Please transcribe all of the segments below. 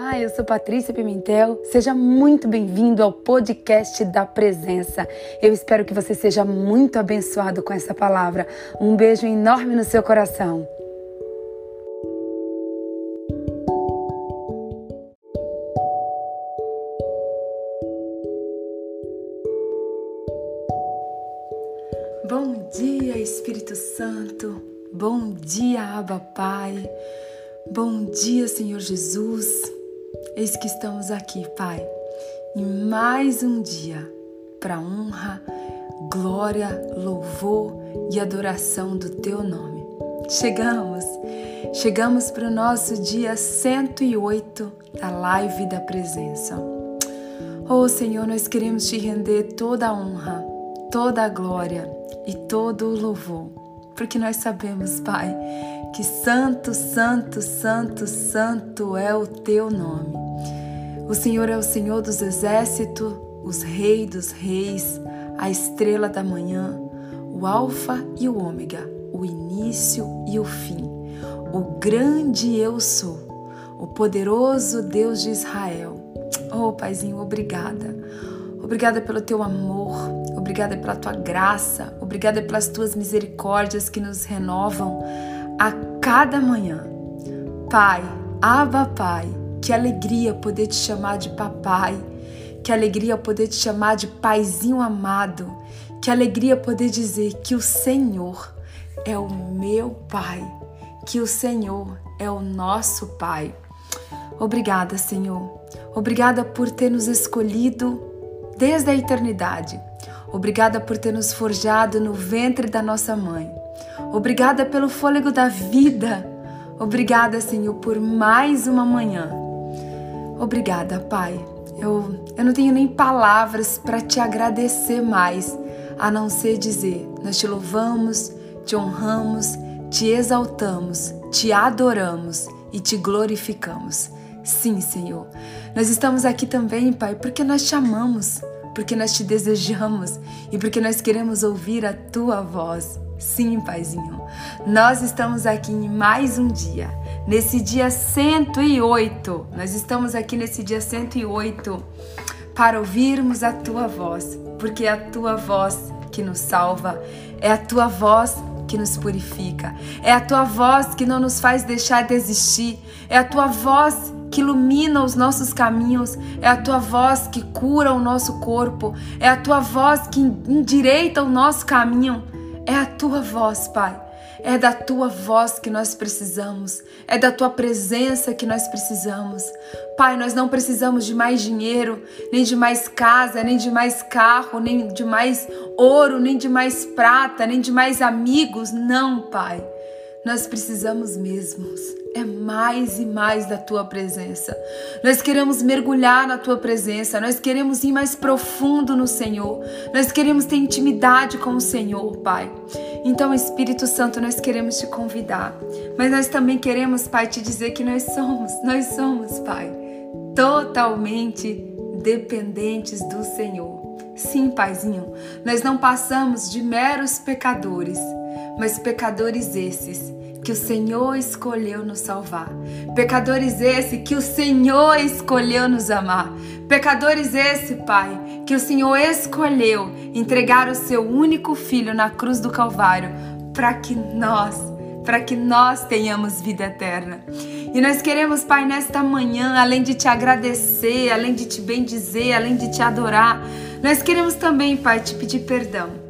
Olá, eu sou Patrícia Pimentel. Seja muito bem-vindo ao podcast da Presença. Eu espero que você seja muito abençoado com essa palavra. Um beijo enorme no seu coração. Bom dia, Espírito Santo. Bom dia, Abba Pai. Bom dia, Senhor Jesus. Eis que estamos aqui, Pai, em mais um dia para honra, glória, louvor e adoração do Teu nome. Chegamos, chegamos para o nosso dia 108 da live da presença. Oh Senhor, nós queremos te render toda a honra, toda a glória e todo o louvor, porque nós sabemos, Pai, que santo, santo, santo, santo é o teu nome. O Senhor é o Senhor dos exércitos, os reis dos reis, a estrela da manhã, o alfa e o ômega, o início e o fim, o grande eu sou, o poderoso Deus de Israel. Oh, Paizinho, obrigada. Obrigada pelo teu amor, obrigada pela tua graça, obrigada pelas tuas misericórdias que nos renovam a cada manhã. Pai, Abba Pai, que alegria poder te chamar de papai, que alegria poder te chamar de paizinho amado, que alegria poder dizer que o Senhor é o meu Pai, que o Senhor é o nosso Pai. Obrigada, Senhor. Obrigada por ter nos escolhido desde a eternidade. Obrigada por ter nos forjado no ventre da nossa mãe. Obrigada pelo fôlego da vida. Obrigada, Senhor, por mais uma manhã. Obrigada, Pai. Eu, eu não tenho nem palavras para te agradecer mais, a não ser dizer: nós te louvamos, te honramos, te exaltamos, te adoramos e te glorificamos. Sim, Senhor. Nós estamos aqui também, Pai, porque nós te amamos, porque nós te desejamos e porque nós queremos ouvir a tua voz. Sim, Paizinho, nós estamos aqui em mais um dia, nesse dia 108. Nós estamos aqui nesse dia 108 para ouvirmos a tua voz, porque é a tua voz que nos salva, é a tua voz que nos purifica, é a tua voz que não nos faz deixar de existir, é a tua voz que ilumina os nossos caminhos, é a tua voz que cura o nosso corpo, é a tua voz que endireita o nosso caminho. É a tua voz, Pai. É da tua voz que nós precisamos, é da tua presença que nós precisamos. Pai, nós não precisamos de mais dinheiro, nem de mais casa, nem de mais carro, nem de mais ouro, nem de mais prata, nem de mais amigos. Não, Pai. Nós precisamos mesmos é mais e mais da tua presença. Nós queremos mergulhar na tua presença, nós queremos ir mais profundo no Senhor, nós queremos ter intimidade com o Senhor, Pai. Então, Espírito Santo, nós queremos te convidar, mas nós também queremos, Pai, te dizer que nós somos, nós somos, Pai, totalmente dependentes do Senhor. Sim, Paizinho, nós não passamos de meros pecadores, mas pecadores esses que o Senhor escolheu nos salvar. Pecadores esse que o Senhor escolheu nos amar. Pecadores esse, Pai, que o Senhor escolheu entregar o seu único filho na cruz do Calvário para que nós, para que nós tenhamos vida eterna. E nós queremos, Pai, nesta manhã, além de te agradecer, além de te bendizer, além de te adorar, nós queremos também, Pai, te pedir perdão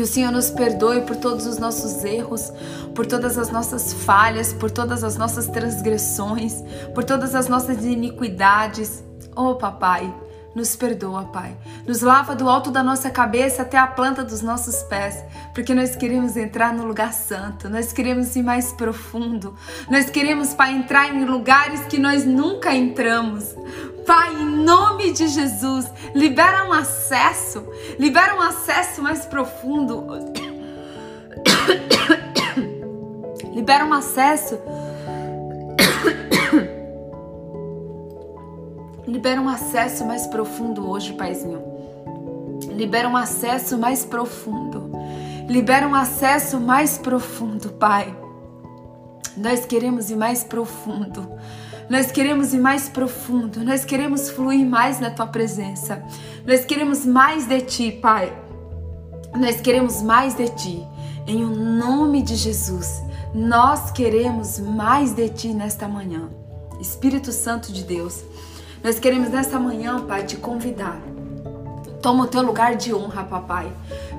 que o Senhor nos perdoe por todos os nossos erros, por todas as nossas falhas, por todas as nossas transgressões, por todas as nossas iniquidades. Oh, papai, nos perdoa, Pai. Nos lava do alto da nossa cabeça até a planta dos nossos pés, porque nós queremos entrar no lugar santo, nós queremos ir mais profundo, nós queremos, Pai, entrar em lugares que nós nunca entramos. Pai, em nome de Jesus, libera um acesso, libera um acesso mais profundo. libera um acesso Libera um acesso mais profundo hoje, Paizinho. Libera um acesso mais profundo. Libera um acesso mais profundo, Pai. Nós queremos ir mais profundo. Nós queremos ir mais profundo, nós queremos fluir mais na tua presença. Nós queremos mais de ti, Pai. Nós queremos mais de ti. Em o nome de Jesus, nós queremos mais de ti nesta manhã. Espírito Santo de Deus, nós queremos nesta manhã, Pai, te convidar. Toma o teu lugar de honra, papai.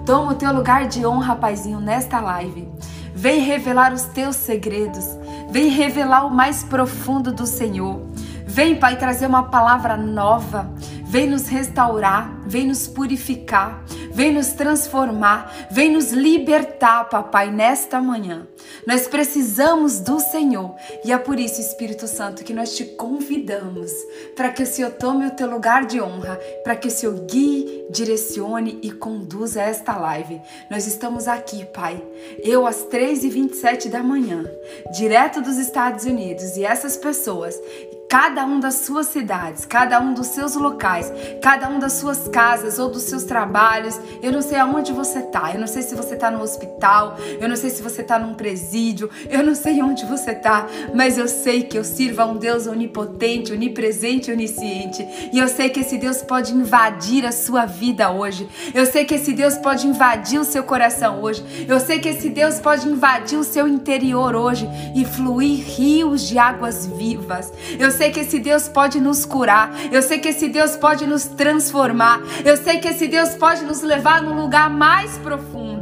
Toma o teu lugar de honra, paizinho, nesta live. Vem revelar os teus segredos. Vem revelar o mais profundo do Senhor. Vem, Pai, trazer uma palavra nova. Vem nos restaurar, vem nos purificar, vem nos transformar, vem nos libertar, papai, nesta manhã. Nós precisamos do Senhor e é por isso, Espírito Santo, que nós te convidamos para que o Senhor tome o teu lugar de honra, para que o Senhor guie, direcione e conduza esta live. Nós estamos aqui, Pai, eu às 3h27 da manhã, direto dos Estados Unidos, e essas pessoas cada um das suas cidades, cada um dos seus locais, cada um das suas casas ou dos seus trabalhos. Eu não sei aonde você está. Eu não sei se você está no hospital, eu não sei se você está num presídio, eu não sei onde você está, mas eu sei que eu sirvo a um Deus onipotente, onipresente, onisciente. E eu sei que esse Deus pode invadir a sua vida hoje. Eu sei que esse Deus pode invadir o seu coração hoje. Eu sei que esse Deus pode invadir o seu interior hoje e fluir rios de águas vivas. Eu sei que esse Deus pode nos curar. Eu sei que esse Deus pode nos transformar. Eu sei que esse Deus pode nos levar num lugar mais profundo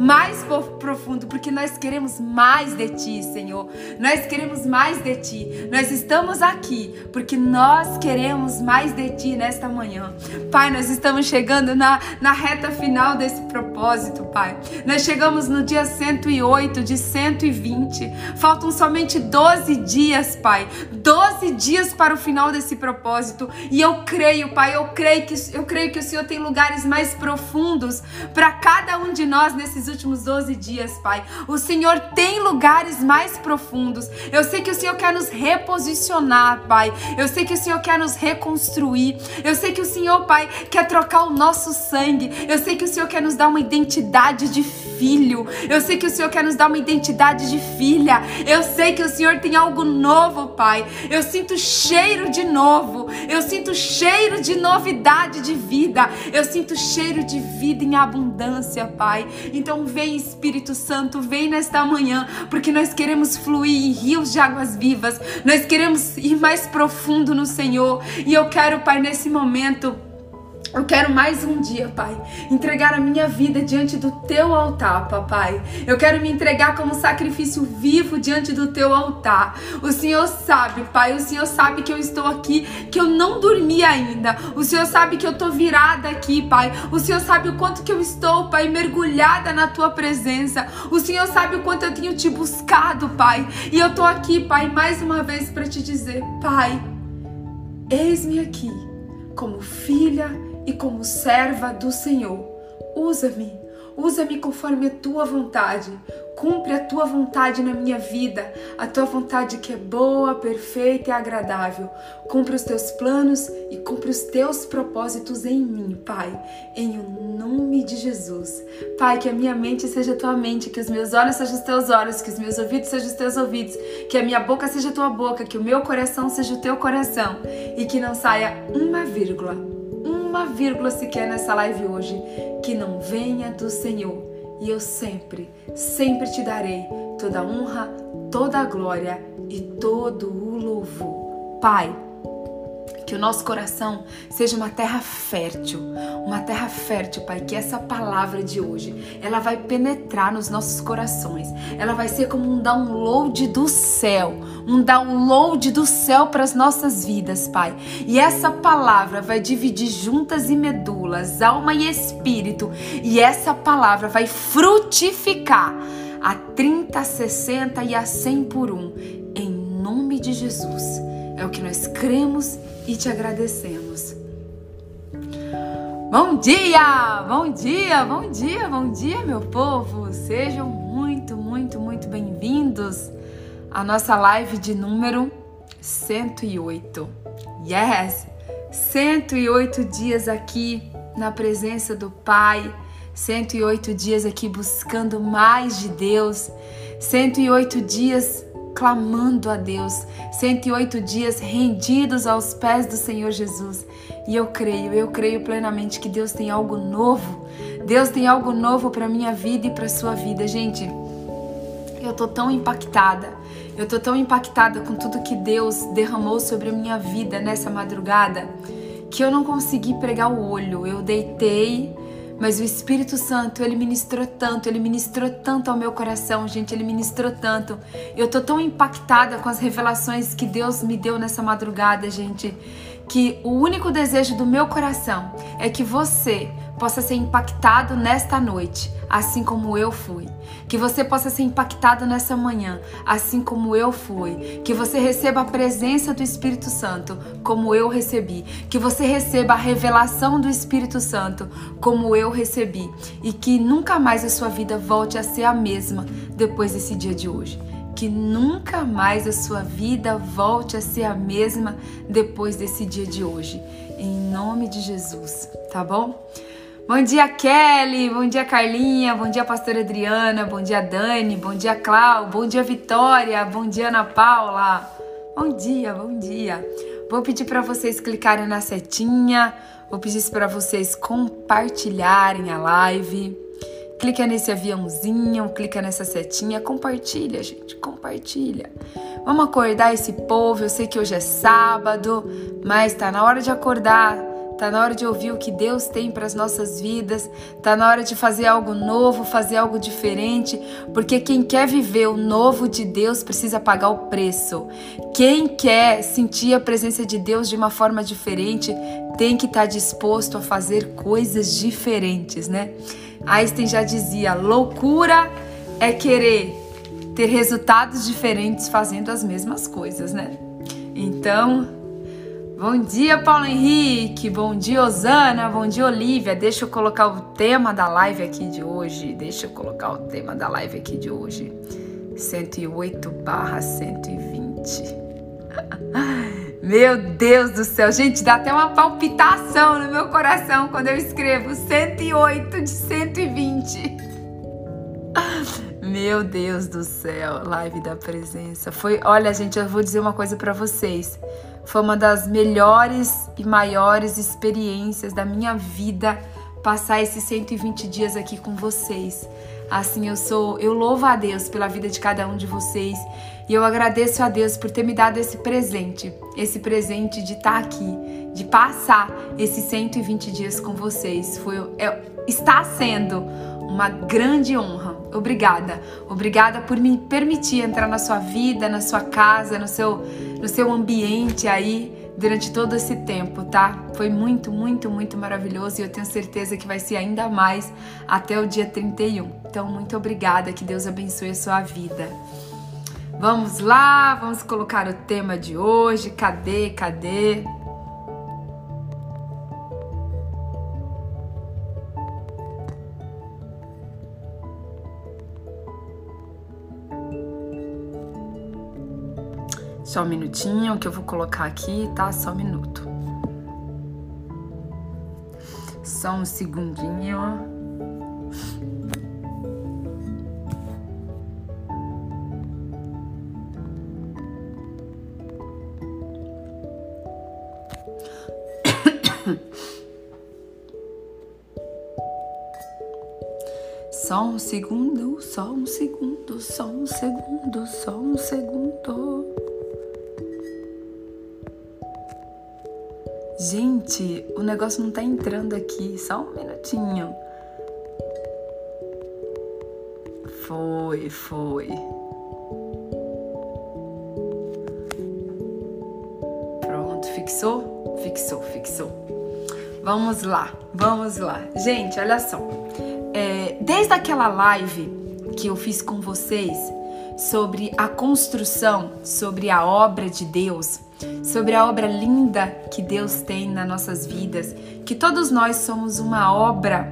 mais profundo, porque nós queremos mais de Ti, Senhor. Nós queremos mais de Ti. Nós estamos aqui porque nós queremos mais de Ti nesta manhã. Pai, nós estamos chegando na, na reta final desse propósito, Pai. Nós chegamos no dia 108 de 120. Faltam somente 12 dias, Pai. 12 dias para o final desse propósito. E eu creio, Pai, eu creio que, eu creio que o Senhor tem lugares mais profundos para cada um de nós nesses últimos 12 dias, Pai. O Senhor tem lugares mais profundos. Eu sei que o Senhor quer nos reposicionar, Pai. Eu sei que o Senhor quer nos reconstruir. Eu sei que o Senhor, Pai, quer trocar o nosso sangue. Eu sei que o Senhor quer nos dar uma identidade de filho. Eu sei que o Senhor quer nos dar uma identidade de filha. Eu sei que o Senhor tem algo novo, Pai. Eu sinto cheiro de novo. Eu sinto cheiro de novidade de vida. Eu sinto cheiro de vida em abundância, Pai. Então então vem Espírito Santo, vem nesta manhã, porque nós queremos fluir em rios de águas vivas. Nós queremos ir mais profundo no Senhor. E eu quero, Pai, nesse momento eu quero mais um dia, Pai, entregar a minha vida diante do teu altar, papai. Eu quero me entregar como sacrifício vivo diante do teu altar. O Senhor sabe, Pai, o Senhor sabe que eu estou aqui, que eu não dormi ainda. O Senhor sabe que eu estou virada aqui, Pai. O Senhor sabe o quanto que eu estou, Pai, mergulhada na tua presença. O Senhor sabe o quanto eu tenho te buscado, Pai. E eu estou aqui, Pai, mais uma vez para te dizer, Pai, eis-me aqui como filha e como serva do Senhor. Usa-me, usa-me conforme a tua vontade. Cumpre a tua vontade na minha vida, a tua vontade que é boa, perfeita e agradável. Cumpre os teus planos e cumpre os teus propósitos em mim, Pai, em o nome de Jesus. Pai, que a minha mente seja tua mente, que os meus olhos sejam os teus olhos, que os meus ouvidos sejam os teus ouvidos, que a minha boca seja tua boca, que o meu coração seja o teu coração e que não saia uma vírgula uma vírgula sequer nessa live hoje que não venha do Senhor. E eu sempre, sempre te darei toda a honra, toda a glória e todo o louvor. Pai, que o nosso coração seja uma terra fértil, uma terra fértil, Pai, que essa palavra de hoje, ela vai penetrar nos nossos corações. Ela vai ser como um download do céu, um download do céu para as nossas vidas, Pai. E essa palavra vai dividir juntas e medulas, alma e espírito, e essa palavra vai frutificar a 30, 60 e a 100 por um, em nome de Jesus. É o que nós cremos e te agradecemos. Bom dia, bom dia, bom dia, bom dia, meu povo. Sejam muito, muito, muito bem-vindos à nossa live de número 108. Yes! 108 dias aqui na presença do Pai, 108 dias aqui buscando mais de Deus, 108 dias clamando a Deus, 108 dias rendidos aos pés do Senhor Jesus. E eu creio, eu creio plenamente que Deus tem algo novo. Deus tem algo novo para minha vida e para sua vida, gente. Eu tô tão impactada. Eu tô tão impactada com tudo que Deus derramou sobre a minha vida nessa madrugada que eu não consegui pregar o olho. Eu deitei, mas o Espírito Santo, ele ministrou tanto, ele ministrou tanto ao meu coração, gente, ele ministrou tanto. Eu tô tão impactada com as revelações que Deus me deu nessa madrugada, gente, que o único desejo do meu coração é que você possa ser impactado nesta noite, assim como eu fui. Que você possa ser impactado nessa manhã, assim como eu fui. Que você receba a presença do Espírito Santo, como eu recebi. Que você receba a revelação do Espírito Santo, como eu recebi. E que nunca mais a sua vida volte a ser a mesma depois desse dia de hoje que nunca mais a sua vida volte a ser a mesma depois desse dia de hoje. Em nome de Jesus, tá bom? Bom dia, Kelly. Bom dia, Carlinha. Bom dia, pastora Adriana. Bom dia, Dani. Bom dia, Clau. Bom dia, Vitória. Bom dia, Ana Paula. Bom dia, bom dia. Vou pedir para vocês clicarem na setinha. Vou pedir para vocês compartilharem a live. Clica nesse aviãozinho, clica nessa setinha, compartilha, gente, compartilha. Vamos acordar esse povo. Eu sei que hoje é sábado, mas tá na hora de acordar Tá na hora de ouvir o que Deus tem para as nossas vidas. Tá na hora de fazer algo novo, fazer algo diferente, porque quem quer viver o novo de Deus precisa pagar o preço. Quem quer sentir a presença de Deus de uma forma diferente tem que estar tá disposto a fazer coisas diferentes, né? Einstein já dizia: loucura é querer ter resultados diferentes fazendo as mesmas coisas, né? Então, Bom dia, Paulo Henrique. Bom dia, Osana. Bom dia, Olivia. Deixa eu colocar o tema da live aqui de hoje. Deixa eu colocar o tema da live aqui de hoje. 108 barra 120. Meu Deus do céu. Gente, dá até uma palpitação no meu coração quando eu escrevo 108 de 120. Meu Deus do céu, live da presença. Foi, olha, gente, eu vou dizer uma coisa para vocês. Foi uma das melhores e maiores experiências da minha vida passar esses 120 dias aqui com vocês. Assim, eu sou, eu louvo a Deus pela vida de cada um de vocês e eu agradeço a Deus por ter me dado esse presente, esse presente de estar aqui, de passar esses 120 dias com vocês. Foi, é, está sendo uma grande honra. Obrigada. Obrigada por me permitir entrar na sua vida, na sua casa, no seu, no seu ambiente aí durante todo esse tempo, tá? Foi muito, muito, muito maravilhoso e eu tenho certeza que vai ser ainda mais até o dia 31. Então, muito obrigada. Que Deus abençoe a sua vida. Vamos lá, vamos colocar o tema de hoje. Cadê? Cadê? Só um minutinho que eu vou colocar aqui, tá? Só um minuto. Só um segundinho. Só um segundo, só um segundo, só um segundo, só um segundo. Gente, o negócio não tá entrando aqui. Só um minutinho. Foi, foi. Pronto, fixou? Fixou, fixou. Vamos lá, vamos lá. Gente, olha só. É, desde aquela live que eu fiz com vocês sobre a construção, sobre a obra de Deus, sobre a obra linda que Deus tem nas nossas vidas, que todos nós somos uma obra,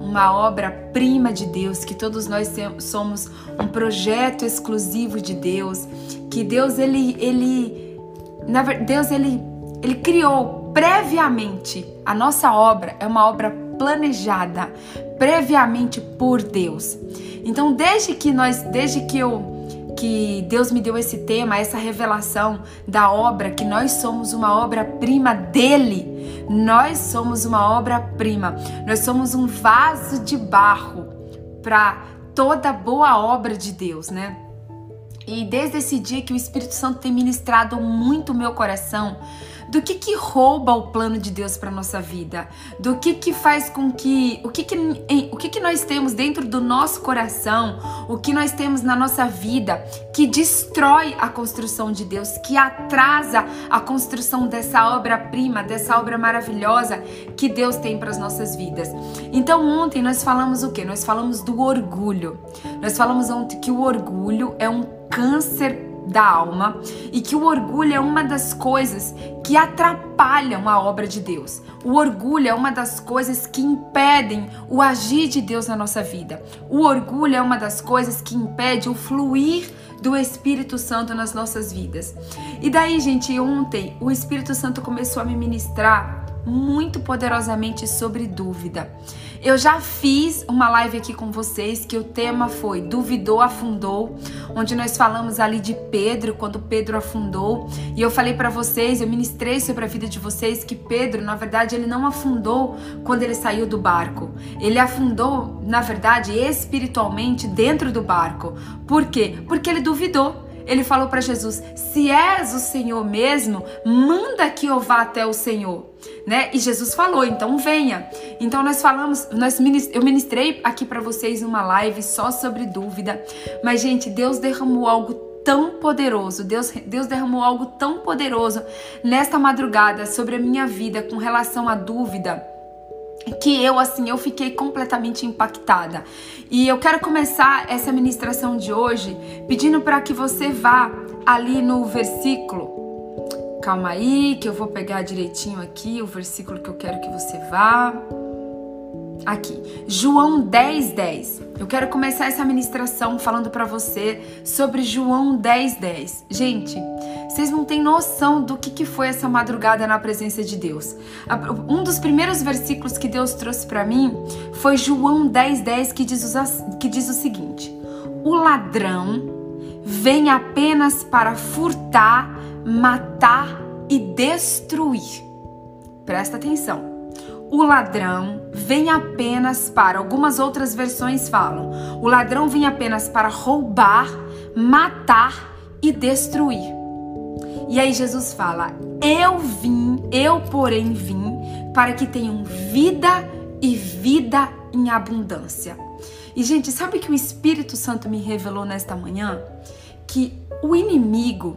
uma obra-prima de Deus, que todos nós somos um projeto exclusivo de Deus, que Deus ele ele na Deus ele ele criou previamente a nossa obra. É uma obra planejada previamente por Deus. Então, desde que nós, desde que eu que Deus me deu esse tema, essa revelação da obra, que nós somos uma obra-prima dele. Nós somos uma obra-prima. Nós somos um vaso de barro para toda boa obra de Deus, né? E desde esse dia que o Espírito Santo tem ministrado muito o meu coração, do que que rouba o plano de Deus para nossa vida, do que que faz com que o que que o que que nós temos dentro do nosso coração, o que nós temos na nossa vida que destrói a construção de Deus, que atrasa a construção dessa obra-prima, dessa obra maravilhosa que Deus tem para as nossas vidas. Então ontem nós falamos o que? Nós falamos do orgulho. Nós falamos ontem que o orgulho é um câncer da alma e que o orgulho é uma das coisas que atrapalham a obra de Deus. O orgulho é uma das coisas que impedem o agir de Deus na nossa vida. O orgulho é uma das coisas que impede o fluir do Espírito Santo nas nossas vidas. E daí, gente, ontem o Espírito Santo começou a me ministrar muito poderosamente sobre dúvida. Eu já fiz uma live aqui com vocês que o tema foi Duvidou, Afundou, onde nós falamos ali de Pedro, quando Pedro afundou. E eu falei para vocês, eu ministrei sobre a vida de vocês que Pedro, na verdade, ele não afundou quando ele saiu do barco. Ele afundou, na verdade, espiritualmente dentro do barco. Por quê? Porque ele duvidou ele falou para Jesus: "Se és o Senhor mesmo, manda que eu vá até o Senhor", né? E Jesus falou: "Então venha". Então nós falamos, nós eu ministrei aqui para vocês uma live só sobre dúvida, mas gente, Deus derramou algo tão poderoso, Deus, Deus derramou algo tão poderoso nesta madrugada sobre a minha vida com relação à dúvida que eu assim eu fiquei completamente impactada. E eu quero começar essa ministração de hoje pedindo para que você vá ali no versículo. Calma aí, que eu vou pegar direitinho aqui o versículo que eu quero que você vá. Aqui, João 10, 10. Eu quero começar essa ministração falando para você sobre João 10, 10. Gente, vocês não têm noção do que, que foi essa madrugada na presença de Deus. Um dos primeiros versículos que Deus trouxe para mim foi João 10, 10, que diz, que diz o seguinte: O ladrão vem apenas para furtar, matar e destruir. Presta atenção o ladrão vem apenas para, algumas outras versões falam, o ladrão vem apenas para roubar, matar e destruir. E aí Jesus fala: Eu vim, eu porém vim para que tenham vida e vida em abundância. E gente, sabe que o Espírito Santo me revelou nesta manhã que o inimigo,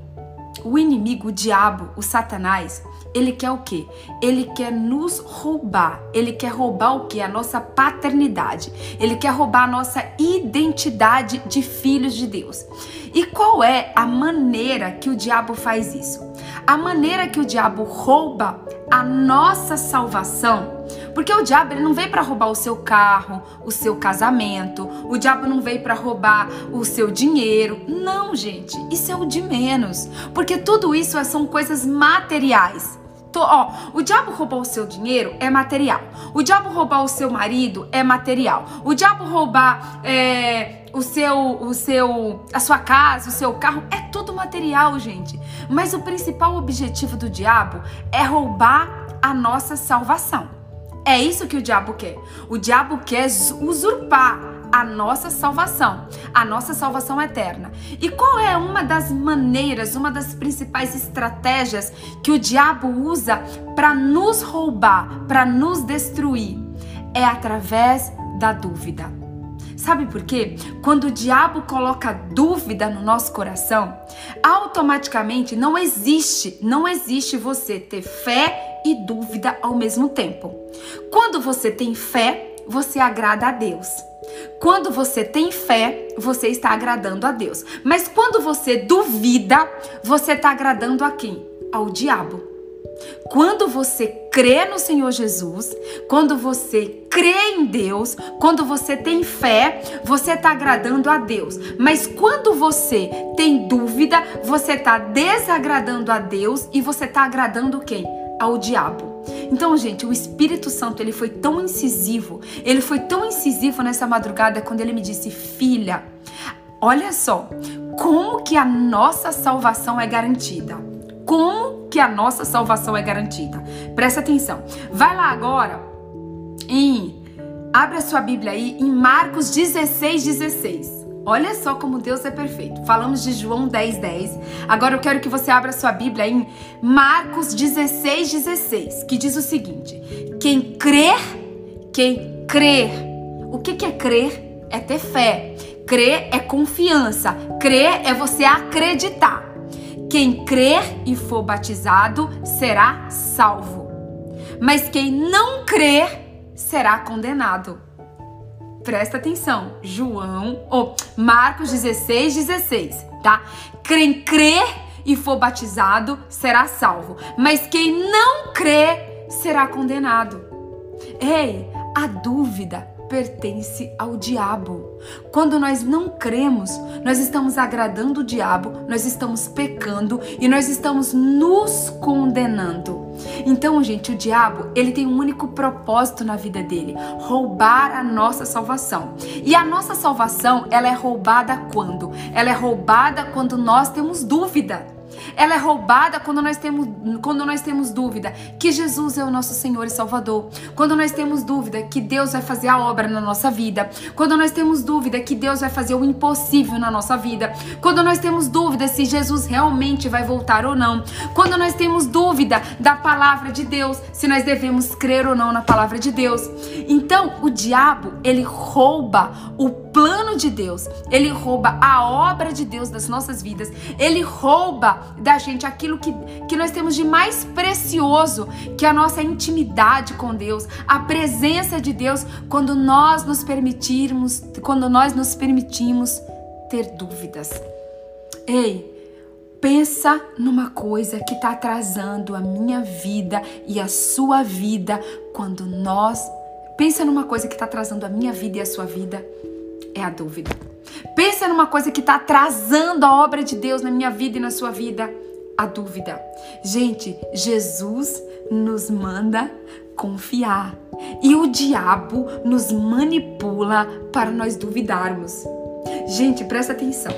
o inimigo, o diabo, o Satanás, ele quer o quê? Ele quer nos roubar. Ele quer roubar o quê? A nossa paternidade. Ele quer roubar a nossa identidade de filhos de Deus. E qual é a maneira que o diabo faz isso? A maneira que o diabo rouba a nossa salvação porque o diabo ele não veio para roubar o seu carro, o seu casamento, o diabo não veio para roubar o seu dinheiro. Não, gente, isso é o de menos. Porque tudo isso são coisas materiais. Tô, ó, o diabo roubar o seu dinheiro é material. O diabo roubar o seu marido é material. O diabo roubar é, o seu, o seu, a sua casa, o seu carro é tudo material, gente. Mas o principal objetivo do diabo é roubar a nossa salvação. É isso que o diabo quer. O diabo quer usurpar a nossa salvação, a nossa salvação eterna. E qual é uma das maneiras, uma das principais estratégias que o diabo usa para nos roubar, para nos destruir? É através da dúvida. Sabe por quê? Quando o diabo coloca dúvida no nosso coração, automaticamente não existe, não existe você ter fé e dúvida ao mesmo tempo. Quando você tem fé, você agrada a Deus. Quando você tem fé, você está agradando a Deus. Mas quando você duvida, você está agradando a quem? Ao diabo. Quando você crê no Senhor Jesus, quando você crê em Deus, quando você tem fé, você está agradando a Deus. Mas quando você tem dúvida, você está desagradando a Deus e você está agradando quem? Ao diabo. Então, gente, o Espírito Santo, ele foi tão incisivo, ele foi tão incisivo nessa madrugada quando ele me disse: "Filha, olha só, como que a nossa salvação é garantida? Como que a nossa salvação é garantida? Presta atenção. Vai lá agora em abre a sua Bíblia aí em Marcos 16, 16. Olha só como Deus é perfeito. Falamos de João 10, 10. Agora eu quero que você abra sua Bíblia em Marcos 16, 16, que diz o seguinte: Quem crer, quem crer. O que, que é crer? É ter fé. Crer é confiança. Crer é você acreditar. Quem crer e for batizado será salvo. Mas quem não crer será condenado. Presta atenção. João, ou oh, Marcos 16, 16, tá? Quem crer e for batizado será salvo, mas quem não crer será condenado. Ei, a dúvida pertence ao diabo. Quando nós não cremos, nós estamos agradando o diabo, nós estamos pecando e nós estamos nos condenando. Então, gente, o diabo, ele tem um único propósito na vida dele, roubar a nossa salvação. E a nossa salvação, ela é roubada quando? Ela é roubada quando nós temos dúvida. Ela é roubada quando nós temos, quando nós temos dúvida que Jesus é o nosso Senhor e Salvador. Quando nós temos dúvida que Deus vai fazer a obra na nossa vida. Quando nós temos dúvida que Deus vai fazer o impossível na nossa vida. Quando nós temos dúvida se Jesus realmente vai voltar ou não. Quando nós temos dúvida da palavra de Deus, se nós devemos crer ou não na palavra de Deus. Então, o diabo, ele rouba o plano de Deus. Ele rouba a obra de Deus das nossas vidas. Ele rouba da gente aquilo que, que nós temos de mais precioso, que é a nossa intimidade com Deus, a presença de Deus, quando nós nos permitirmos, quando nós nos permitimos ter dúvidas. Ei, pensa numa coisa que está atrasando a minha vida e a sua vida quando nós pensa numa coisa que está atrasando a minha vida e a sua vida é a dúvida. Pensa numa coisa que está atrasando a obra de Deus na minha vida e na sua vida, a dúvida. Gente, Jesus nos manda confiar e o diabo nos manipula para nós duvidarmos. Gente, presta atenção.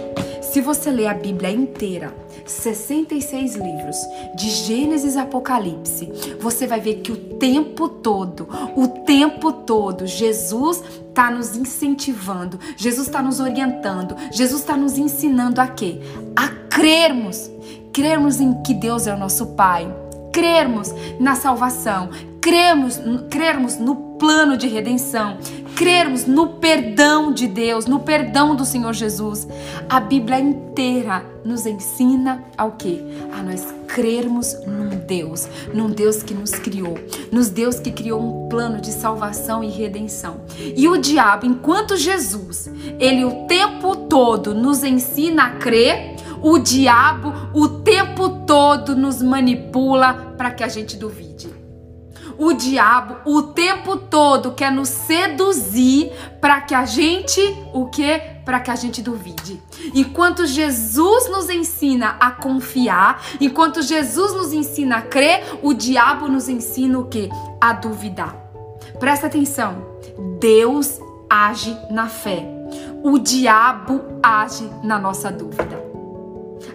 Se você ler a Bíblia inteira, 66 livros, de Gênesis a Apocalipse, você vai ver que o tempo todo, o tempo todo, Jesus está nos incentivando, Jesus está nos orientando, Jesus está nos ensinando a quê? A crermos, crermos em que Deus é o nosso Pai, crermos na salvação, crermos, crermos no plano de redenção, crermos no perdão de Deus, no perdão do Senhor Jesus. A Bíblia inteira nos ensina ao que? A nós crermos num Deus, num Deus que nos criou, nos Deus que criou um plano de salvação e redenção. E o diabo, enquanto Jesus, ele o tempo todo nos ensina a crer, o diabo o tempo todo nos manipula para que a gente duvide. O diabo o tempo todo quer nos seduzir para que a gente o que? Para que a gente duvide. Enquanto Jesus nos ensina a confiar, enquanto Jesus nos ensina a crer, o diabo nos ensina o que? A duvidar. Presta atenção. Deus age na fé. O diabo age na nossa dúvida.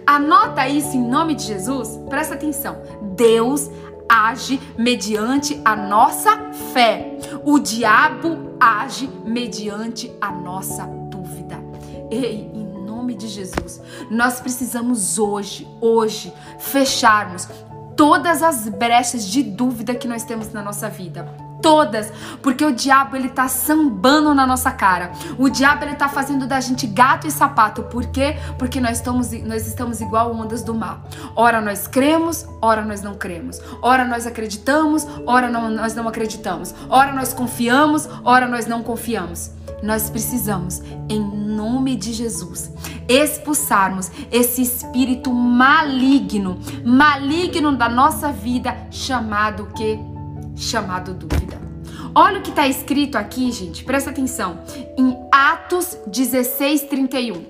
Anota isso em nome de Jesus. Presta atenção. Deus age mediante a nossa fé. O diabo age mediante a nossa dúvida. Ei, em nome de Jesus, nós precisamos hoje, hoje, fecharmos todas as brechas de dúvida que nós temos na nossa vida todas, porque o diabo ele tá sambando na nossa cara. O diabo ele tá fazendo da gente gato e sapato. Por quê? Porque nós estamos nós estamos igual ondas do mar. Ora nós cremos, ora nós não cremos. Ora nós acreditamos, ora não, nós não acreditamos. Ora nós confiamos, ora nós não confiamos. Nós precisamos, em nome de Jesus, expulsarmos esse espírito maligno, maligno da nossa vida, chamado que chamado dúvida. Olha o que está escrito aqui, gente, presta atenção, em Atos 16, 31.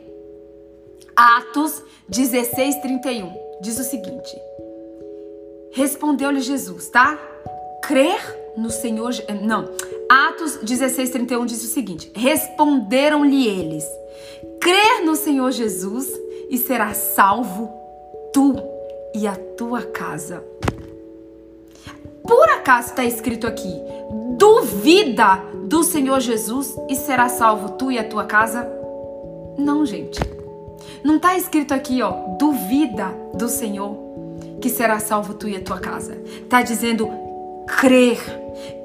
Atos 16, 31 diz o seguinte: Respondeu-lhe Jesus, tá? Crer no Senhor. Não, Atos 16, 31 diz o seguinte: Responderam-lhe eles: Crer no Senhor Jesus e será salvo tu e a tua casa. Por acaso está escrito aqui: duvida do Senhor Jesus e será salvo tu e a tua casa? Não, gente. Não está escrito aqui, ó, duvida do Senhor que será salvo tu e a tua casa. Está dizendo crer.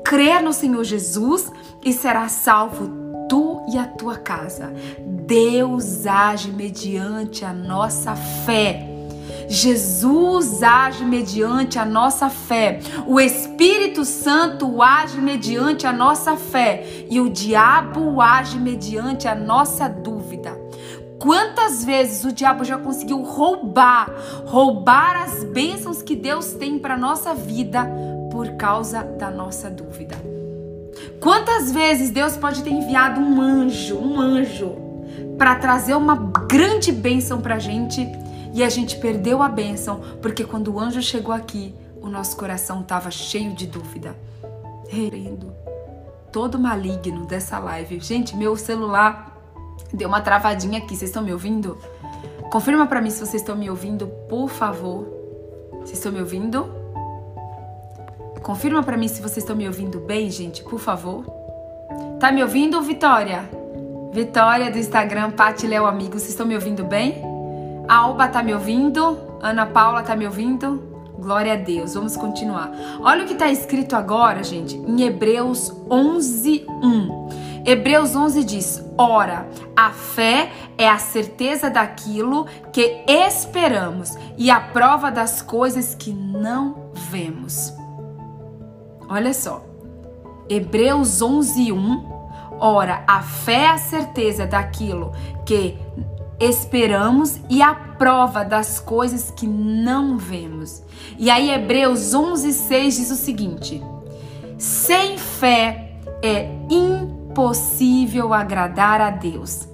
Crer no Senhor Jesus e será salvo tu e a tua casa. Deus age mediante a nossa fé. Jesus age mediante a nossa fé. O Espírito Santo age mediante a nossa fé. E o diabo age mediante a nossa dúvida. Quantas vezes o diabo já conseguiu roubar, roubar as bênçãos que Deus tem para nossa vida por causa da nossa dúvida? Quantas vezes Deus pode ter enviado um anjo, um anjo, para trazer uma grande bênção para a gente e a gente perdeu a bênção porque quando o anjo chegou aqui, o nosso coração estava cheio de dúvida. Reirendo. Todo maligno dessa live. Gente, meu celular deu uma travadinha aqui. Vocês estão me ouvindo? Confirma para mim se vocês estão me ouvindo, por favor. Vocês estão me ouvindo? Confirma para mim se vocês estão me ouvindo bem, gente, por favor. Tá me ouvindo, Vitória? Vitória do Instagram, Pati Léo Amigo, vocês estão me ouvindo bem? Alba tá me ouvindo? Ana Paula tá me ouvindo? Glória a Deus. Vamos continuar. Olha o que está escrito agora, gente, em Hebreus 11, 1. Hebreus 11 diz: Ora, a fé é a certeza daquilo que esperamos e a prova das coisas que não vemos. Olha só. Hebreus 11, 1. Ora, a fé é a certeza daquilo que esperamos e a prova das coisas que não vemos. E aí Hebreus 11:6 diz o seguinte: Sem fé é impossível agradar a Deus.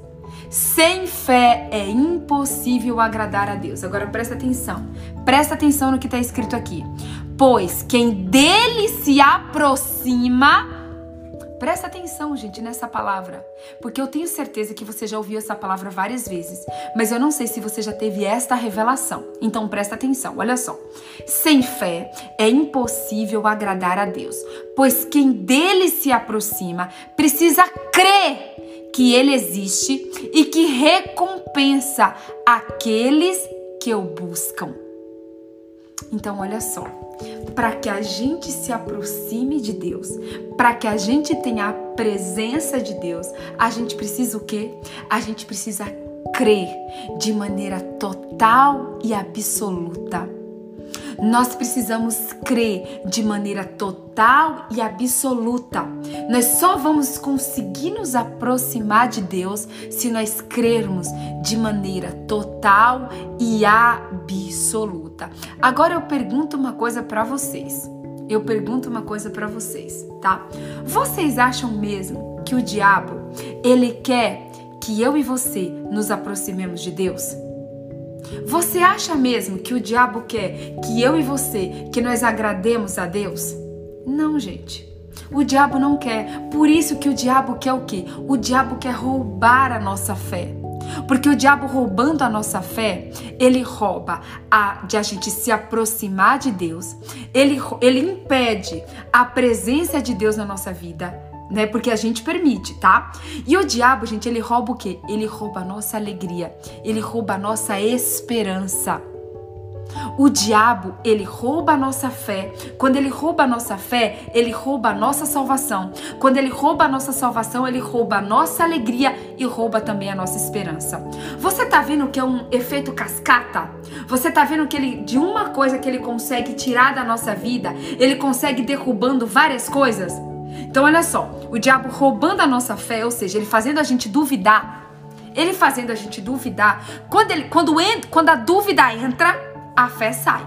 Sem fé é impossível agradar a Deus. Agora presta atenção. Presta atenção no que está escrito aqui. Pois quem dele se aproxima Presta atenção, gente, nessa palavra, porque eu tenho certeza que você já ouviu essa palavra várias vezes, mas eu não sei se você já teve esta revelação. Então presta atenção, olha só. Sem fé é impossível agradar a Deus, pois quem dele se aproxima precisa crer que ele existe e que recompensa aqueles que o buscam. Então, olha só para que a gente se aproxime de Deus, para que a gente tenha a presença de Deus, a gente precisa o quê? A gente precisa crer de maneira total e absoluta. Nós precisamos crer de maneira total e absoluta. Nós só vamos conseguir nos aproximar de Deus se nós crermos de maneira total e absoluta. Agora eu pergunto uma coisa para vocês. Eu pergunto uma coisa para vocês, tá? Vocês acham mesmo que o diabo, ele quer que eu e você nos aproximemos de Deus? Você acha mesmo que o diabo quer que eu e você, que nós agrademos a Deus? Não, gente. O diabo não quer. Por isso que o diabo quer o quê? O diabo quer roubar a nossa fé. Porque o diabo roubando a nossa fé, ele rouba a, de a gente se aproximar de Deus, ele, ele impede a presença de Deus na nossa vida, né? Porque a gente permite, tá? E o diabo, gente, ele rouba o quê? Ele rouba a nossa alegria, ele rouba a nossa esperança. O diabo, ele rouba a nossa fé. Quando ele rouba a nossa fé, ele rouba a nossa salvação. Quando ele rouba a nossa salvação, ele rouba a nossa alegria e rouba também a nossa esperança. Você tá vendo que é um efeito cascata? Você tá vendo que ele de uma coisa que ele consegue tirar da nossa vida, ele consegue derrubando várias coisas? Então, olha só, o diabo roubando a nossa fé, ou seja, ele fazendo a gente duvidar, ele fazendo a gente duvidar, quando, ele, quando, quando a dúvida entra, a fé sai.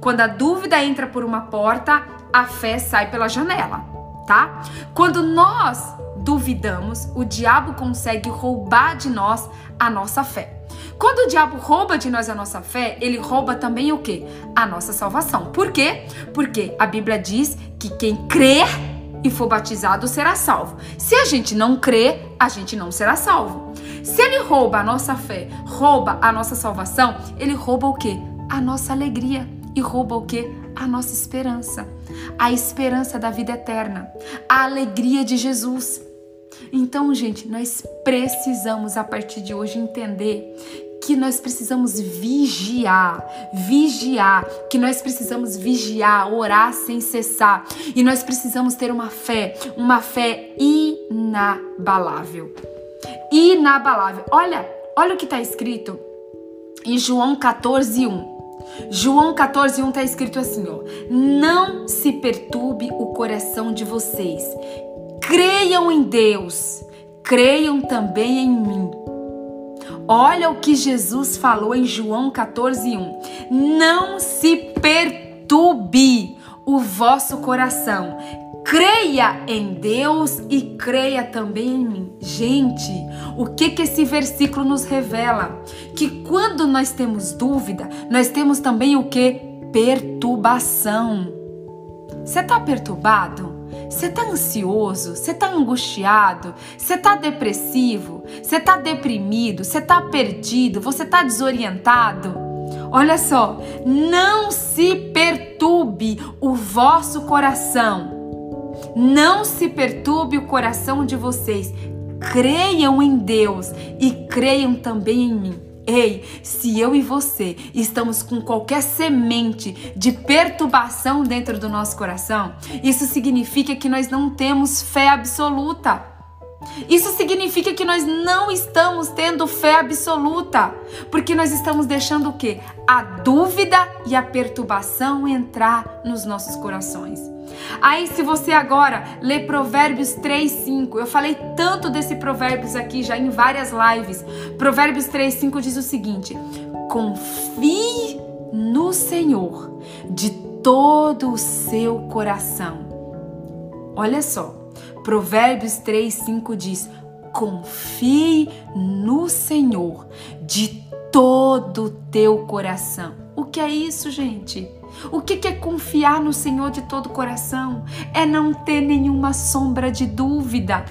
Quando a dúvida entra por uma porta, a fé sai pela janela, tá? Quando nós duvidamos, o diabo consegue roubar de nós a nossa fé. Quando o diabo rouba de nós a nossa fé, ele rouba também o que? A nossa salvação. Por quê? Porque a Bíblia diz que quem crer e for batizado, será salvo. Se a gente não crê, a gente não será salvo. Se ele rouba a nossa fé, rouba a nossa salvação, ele rouba o quê? A nossa alegria. E rouba o quê? A nossa esperança. A esperança da vida eterna. A alegria de Jesus. Então, gente, nós precisamos a partir de hoje entender que nós precisamos vigiar, vigiar, que nós precisamos vigiar, orar sem cessar. E nós precisamos ter uma fé, uma fé inabalável. Inabalável. Olha, olha o que está escrito em João 14, 1. João 14, 1 está escrito assim: ó, Não se perturbe o coração de vocês. Creiam em Deus, creiam também em mim. Olha o que Jesus falou em João 14:1. Não se perturbe o vosso coração. Creia em Deus e creia também em mim. Gente, o que que esse versículo nos revela? Que quando nós temos dúvida, nós temos também o que? Perturbação. Você está perturbado? Você tá ansioso? Você tá angustiado? Você tá depressivo? Você tá deprimido? Você tá perdido? Você tá desorientado? Olha só, não se perturbe o vosso coração. Não se perturbe o coração de vocês. Creiam em Deus e creiam também em mim. Ei, se eu e você estamos com qualquer semente de perturbação dentro do nosso coração, isso significa que nós não temos fé absoluta. Isso significa que nós não estamos tendo fé absoluta, porque nós estamos deixando o quê? A dúvida e a perturbação entrar nos nossos corações. Aí, se você agora lê Provérbios 3, 5, eu falei tanto desse Provérbios aqui já em várias lives. Provérbios 3, 5 diz o seguinte: confie no Senhor de todo o seu coração. Olha só, Provérbios 3, 5 diz: confie no Senhor de todo o teu coração. O que é isso, gente? O que é confiar no Senhor de todo o coração? É não ter nenhuma sombra de dúvida,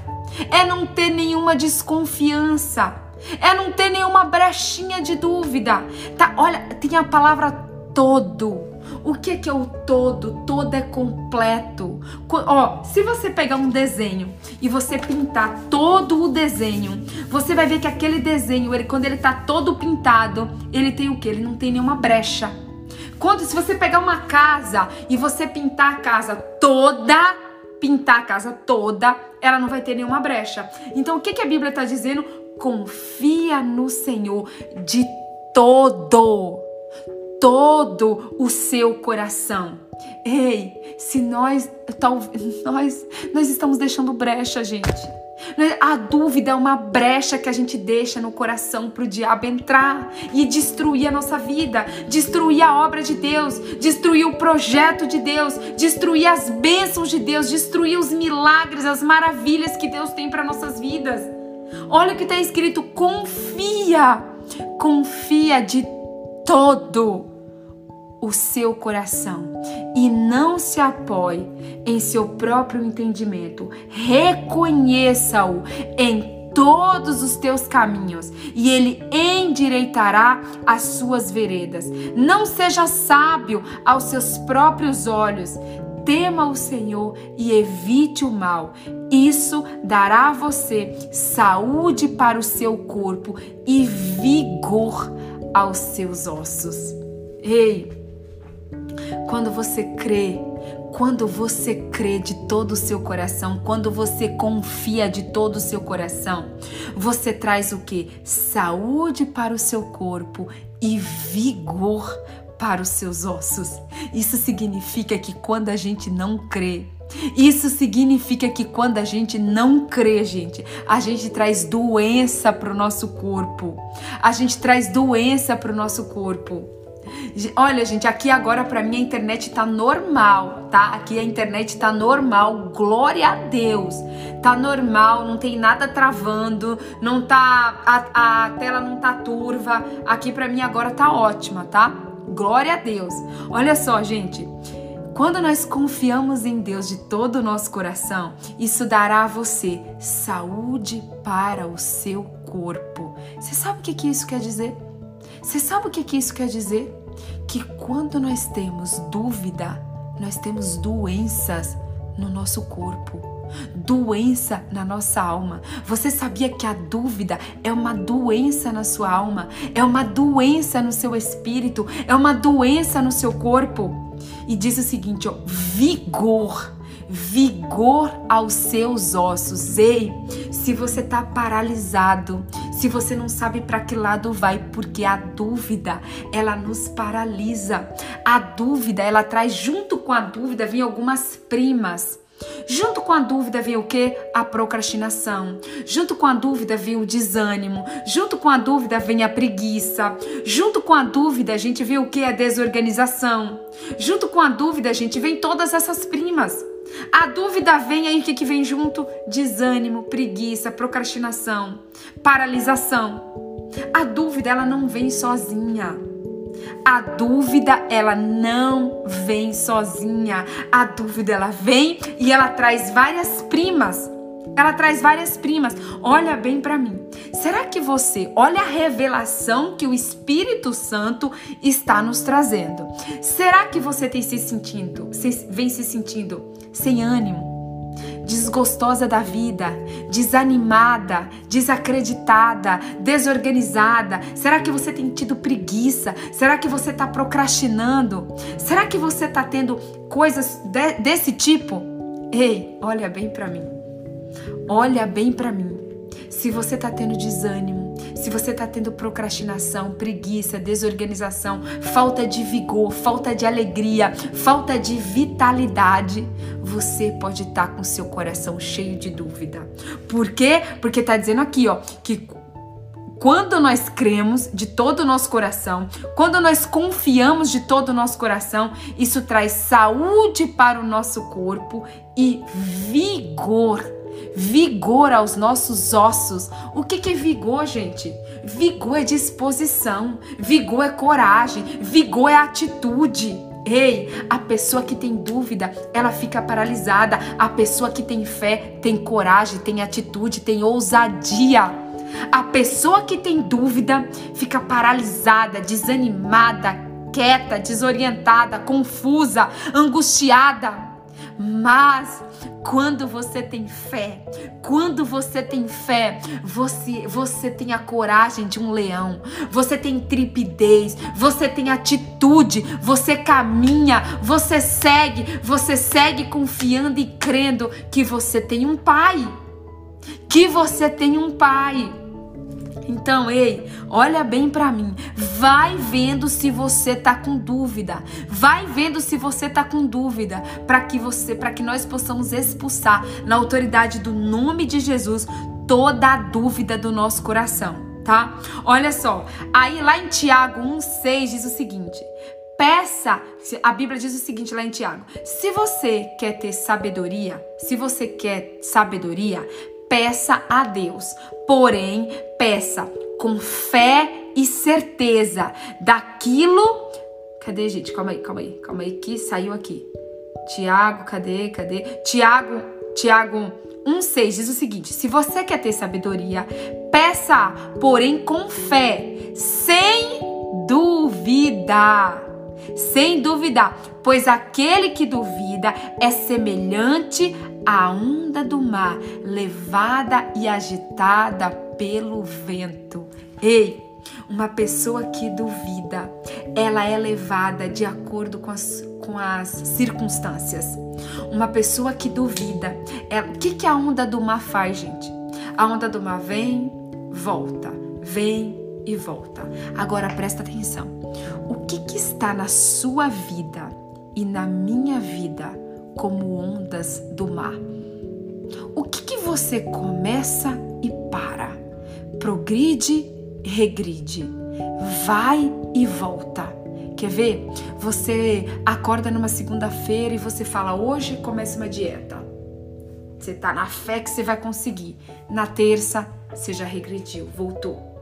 é não ter nenhuma desconfiança, é não ter nenhuma brechinha de dúvida. Tá? Olha, tem a palavra todo. O que é, o todo? Todo é completo. Ó, se você pegar um desenho e você pintar todo o desenho, você vai ver que aquele desenho, ele, quando ele tá todo pintado, ele tem o que? Ele não tem nenhuma brecha. Quando se você pegar uma casa e você pintar a casa toda, pintar a casa toda, ela não vai ter nenhuma brecha. Então o que, que a Bíblia está dizendo? Confia no Senhor de todo, todo o seu coração. Ei, se nós, nós, nós estamos deixando brecha, gente. Né? A dúvida é uma brecha que a gente deixa no coração para o diabo entrar e destruir a nossa vida, destruir a obra de Deus, destruir o projeto de Deus, destruir as bênçãos de Deus, destruir os milagres, as maravilhas que Deus tem para nossas vidas. Olha o que está escrito: confia, confia de todo o seu coração e não se apoie em seu próprio entendimento. Reconheça-o em todos os teus caminhos e ele endireitará as suas veredas. Não seja sábio aos seus próprios olhos. Tema o Senhor e evite o mal. Isso dará a você saúde para o seu corpo e vigor aos seus ossos. Ei, quando você crê, quando você crê de todo o seu coração, quando você confia de todo o seu coração, você traz o que? Saúde para o seu corpo e vigor para os seus ossos. Isso significa que quando a gente não crê, isso significa que quando a gente não crê, gente, a gente traz doença para o nosso corpo. A gente traz doença para o nosso corpo. Olha, gente, aqui agora para mim a internet tá normal, tá? Aqui a internet tá normal, glória a Deus. Tá normal, não tem nada travando, não tá a, a tela não tá turva. Aqui para mim agora tá ótima, tá? Glória a Deus. Olha só, gente. Quando nós confiamos em Deus de todo o nosso coração, isso dará a você saúde para o seu corpo. Você sabe o que, isso quer dizer? Você sabe o que, que isso quer dizer? Que quando nós temos dúvida, nós temos doenças no nosso corpo doença na nossa alma. Você sabia que a dúvida é uma doença na sua alma, é uma doença no seu espírito, é uma doença no seu corpo? E diz o seguinte, ó, vigor vigor aos seus ossos. Ei, se você está paralisado, se você não sabe para que lado vai, porque a dúvida, ela nos paralisa. A dúvida, ela traz junto com a dúvida vem algumas primas. Junto com a dúvida vem o que? A procrastinação. Junto com a dúvida vem o desânimo. Junto com a dúvida vem a preguiça. Junto com a dúvida a gente vê o que? A desorganização. Junto com a dúvida a gente vem todas essas primas. A dúvida vem aí, o que, que vem junto? Desânimo, preguiça, procrastinação, paralisação. A dúvida, ela não vem sozinha. A dúvida, ela não vem sozinha. A dúvida, ela vem e ela traz várias primas. Ela traz várias primas. Olha bem para mim. Será que você, olha a revelação que o Espírito Santo está nos trazendo? Será que você tem se sentindo, vem se sentindo sem ânimo? desgostosa da vida, desanimada, desacreditada, desorganizada? Será que você tem tido preguiça? Será que você está procrastinando? Será que você está tendo coisas de, desse tipo? Ei, olha bem para mim. Olha bem para mim. Se você está tendo desânimo, se você está tendo procrastinação, preguiça, desorganização, falta de vigor, falta de alegria, falta de vitalidade, você pode estar tá com seu coração cheio de dúvida. Por quê? Porque está dizendo aqui, ó, que quando nós cremos de todo o nosso coração, quando nós confiamos de todo o nosso coração, isso traz saúde para o nosso corpo e vigor vigor aos nossos ossos. O que, que é vigor, gente? Vigor é disposição, vigor é coragem, vigor é atitude. Ei, a pessoa que tem dúvida, ela fica paralisada. A pessoa que tem fé, tem coragem, tem atitude, tem ousadia. A pessoa que tem dúvida fica paralisada, desanimada, quieta, desorientada, confusa, angustiada. Mas quando você tem fé, quando você tem fé, você você tem a coragem de um leão. Você tem tripidez, você tem atitude, você caminha, você segue, você segue confiando e crendo que você tem um pai. Que você tem um pai. Então, ei, olha bem para mim. Vai vendo se você tá com dúvida. Vai vendo se você tá com dúvida para que você, para que nós possamos expulsar na autoridade do nome de Jesus toda a dúvida do nosso coração, tá? Olha só. Aí lá em Tiago 1:6 diz o seguinte: Peça, a Bíblia diz o seguinte lá em Tiago: se você quer ter sabedoria, se você quer sabedoria, peça a Deus. Porém, peça com fé e certeza daquilo. Cadê, gente? Calma aí, calma aí, calma aí, que saiu aqui. Tiago, cadê, cadê? Tiago, Tiago 1,6 diz o seguinte: se você quer ter sabedoria, peça, porém com fé, sem dúvida. Sem duvidar, pois aquele que duvida é semelhante a onda do mar, levada e agitada pelo vento. Ei, uma pessoa que duvida, ela é levada de acordo com as, com as circunstâncias. Uma pessoa que duvida, é, o que, que a onda do mar faz, gente? A onda do mar vem, volta, vem e volta. Agora presta atenção. O que, que está na sua vida e na minha vida como ondas do mar. O que, que você começa e para? Progride regride. Vai e volta. Quer ver? Você acorda numa segunda-feira e você fala: hoje começa uma dieta. Você tá na fé que você vai conseguir. Na terça, você já regrediu, voltou.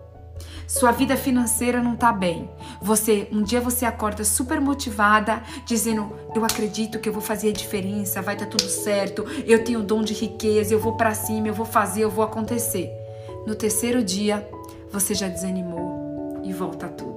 Sua vida financeira não tá bem. Você, um dia você acorda super motivada, dizendo: "Eu acredito que eu vou fazer a diferença, vai dar tudo certo. Eu tenho dom de riqueza, eu vou para cima, eu vou fazer, eu vou acontecer". No terceiro dia, você já desanimou e volta tudo.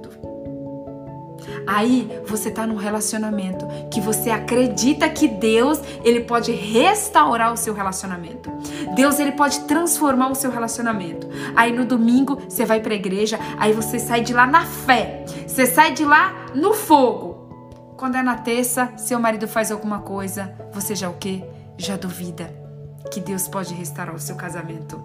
Aí você tá num relacionamento que você acredita que Deus, ele pode restaurar o seu relacionamento. Deus, ele pode transformar o seu relacionamento. Aí no domingo você vai para a igreja, aí você sai de lá na fé. Você sai de lá no fogo. Quando é na terça, seu marido faz alguma coisa, você já o quê? Já duvida que Deus pode restaurar o seu casamento.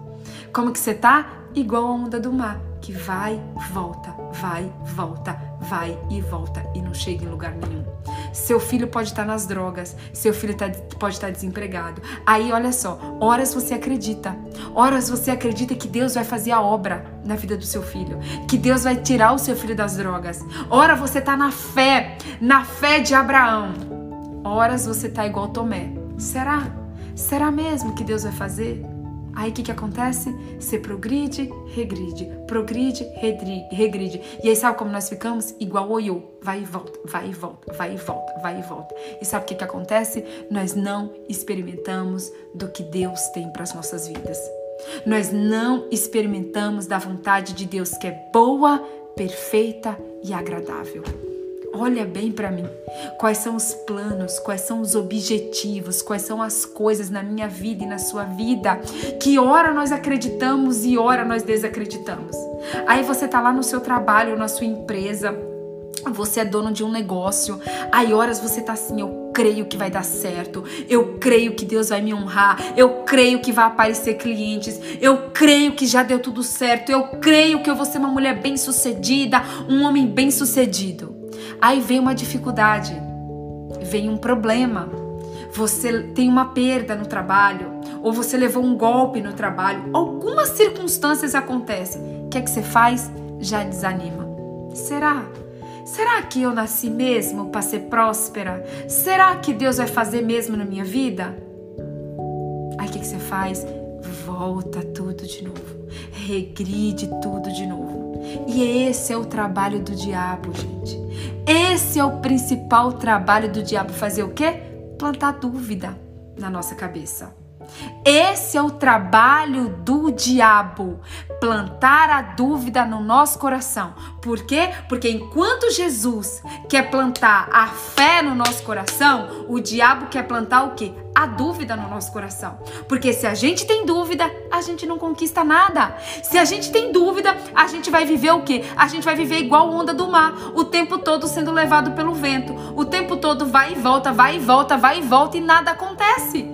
Como que você tá? Igual a onda do mar, que vai, volta, vai, volta, vai e volta e não chega em lugar nenhum. Seu filho pode estar nas drogas, seu filho tá, pode estar desempregado. Aí, olha só, horas você acredita, horas você acredita que Deus vai fazer a obra na vida do seu filho, que Deus vai tirar o seu filho das drogas. Ora você tá na fé, na fé de Abraão. Horas você tá igual Tomé. Será? Será mesmo que Deus vai fazer? Aí o que, que acontece? Você progride, regride, progride, regride. E aí sabe como nós ficamos? Igual o ioiô. Vai e volta, vai e volta, vai e volta, vai e volta. E sabe o que, que acontece? Nós não experimentamos do que Deus tem para as nossas vidas. Nós não experimentamos da vontade de Deus que é boa, perfeita e agradável. Olha bem para mim. Quais são os planos, quais são os objetivos, quais são as coisas na minha vida e na sua vida que ora nós acreditamos e ora nós desacreditamos. Aí você tá lá no seu trabalho, na sua empresa, você é dono de um negócio, aí horas você tá assim, eu creio que vai dar certo, eu creio que Deus vai me honrar, eu creio que vai aparecer clientes, eu creio que já deu tudo certo, eu creio que eu vou ser uma mulher bem-sucedida, um homem bem-sucedido. Aí vem uma dificuldade, vem um problema, você tem uma perda no trabalho, ou você levou um golpe no trabalho, algumas circunstâncias acontecem. O que é que você faz? Já desanima. Será? Será que eu nasci mesmo para ser próspera? Será que Deus vai fazer mesmo na minha vida? Aí o que, que você faz? Volta tudo de novo. Regride tudo de novo. E esse é o trabalho do diabo, gente. Esse é o principal trabalho do diabo fazer o quê? Plantar dúvida na nossa cabeça. Esse é o trabalho do diabo, plantar a dúvida no nosso coração. Por quê? Porque enquanto Jesus quer plantar a fé no nosso coração, o diabo quer plantar o quê? A dúvida no nosso coração. Porque se a gente tem dúvida, a gente não conquista nada. Se a gente tem dúvida, a gente vai viver o quê? A gente vai viver igual onda do mar, o tempo todo sendo levado pelo vento. O tempo todo vai e volta, vai e volta, vai e volta e nada acontece.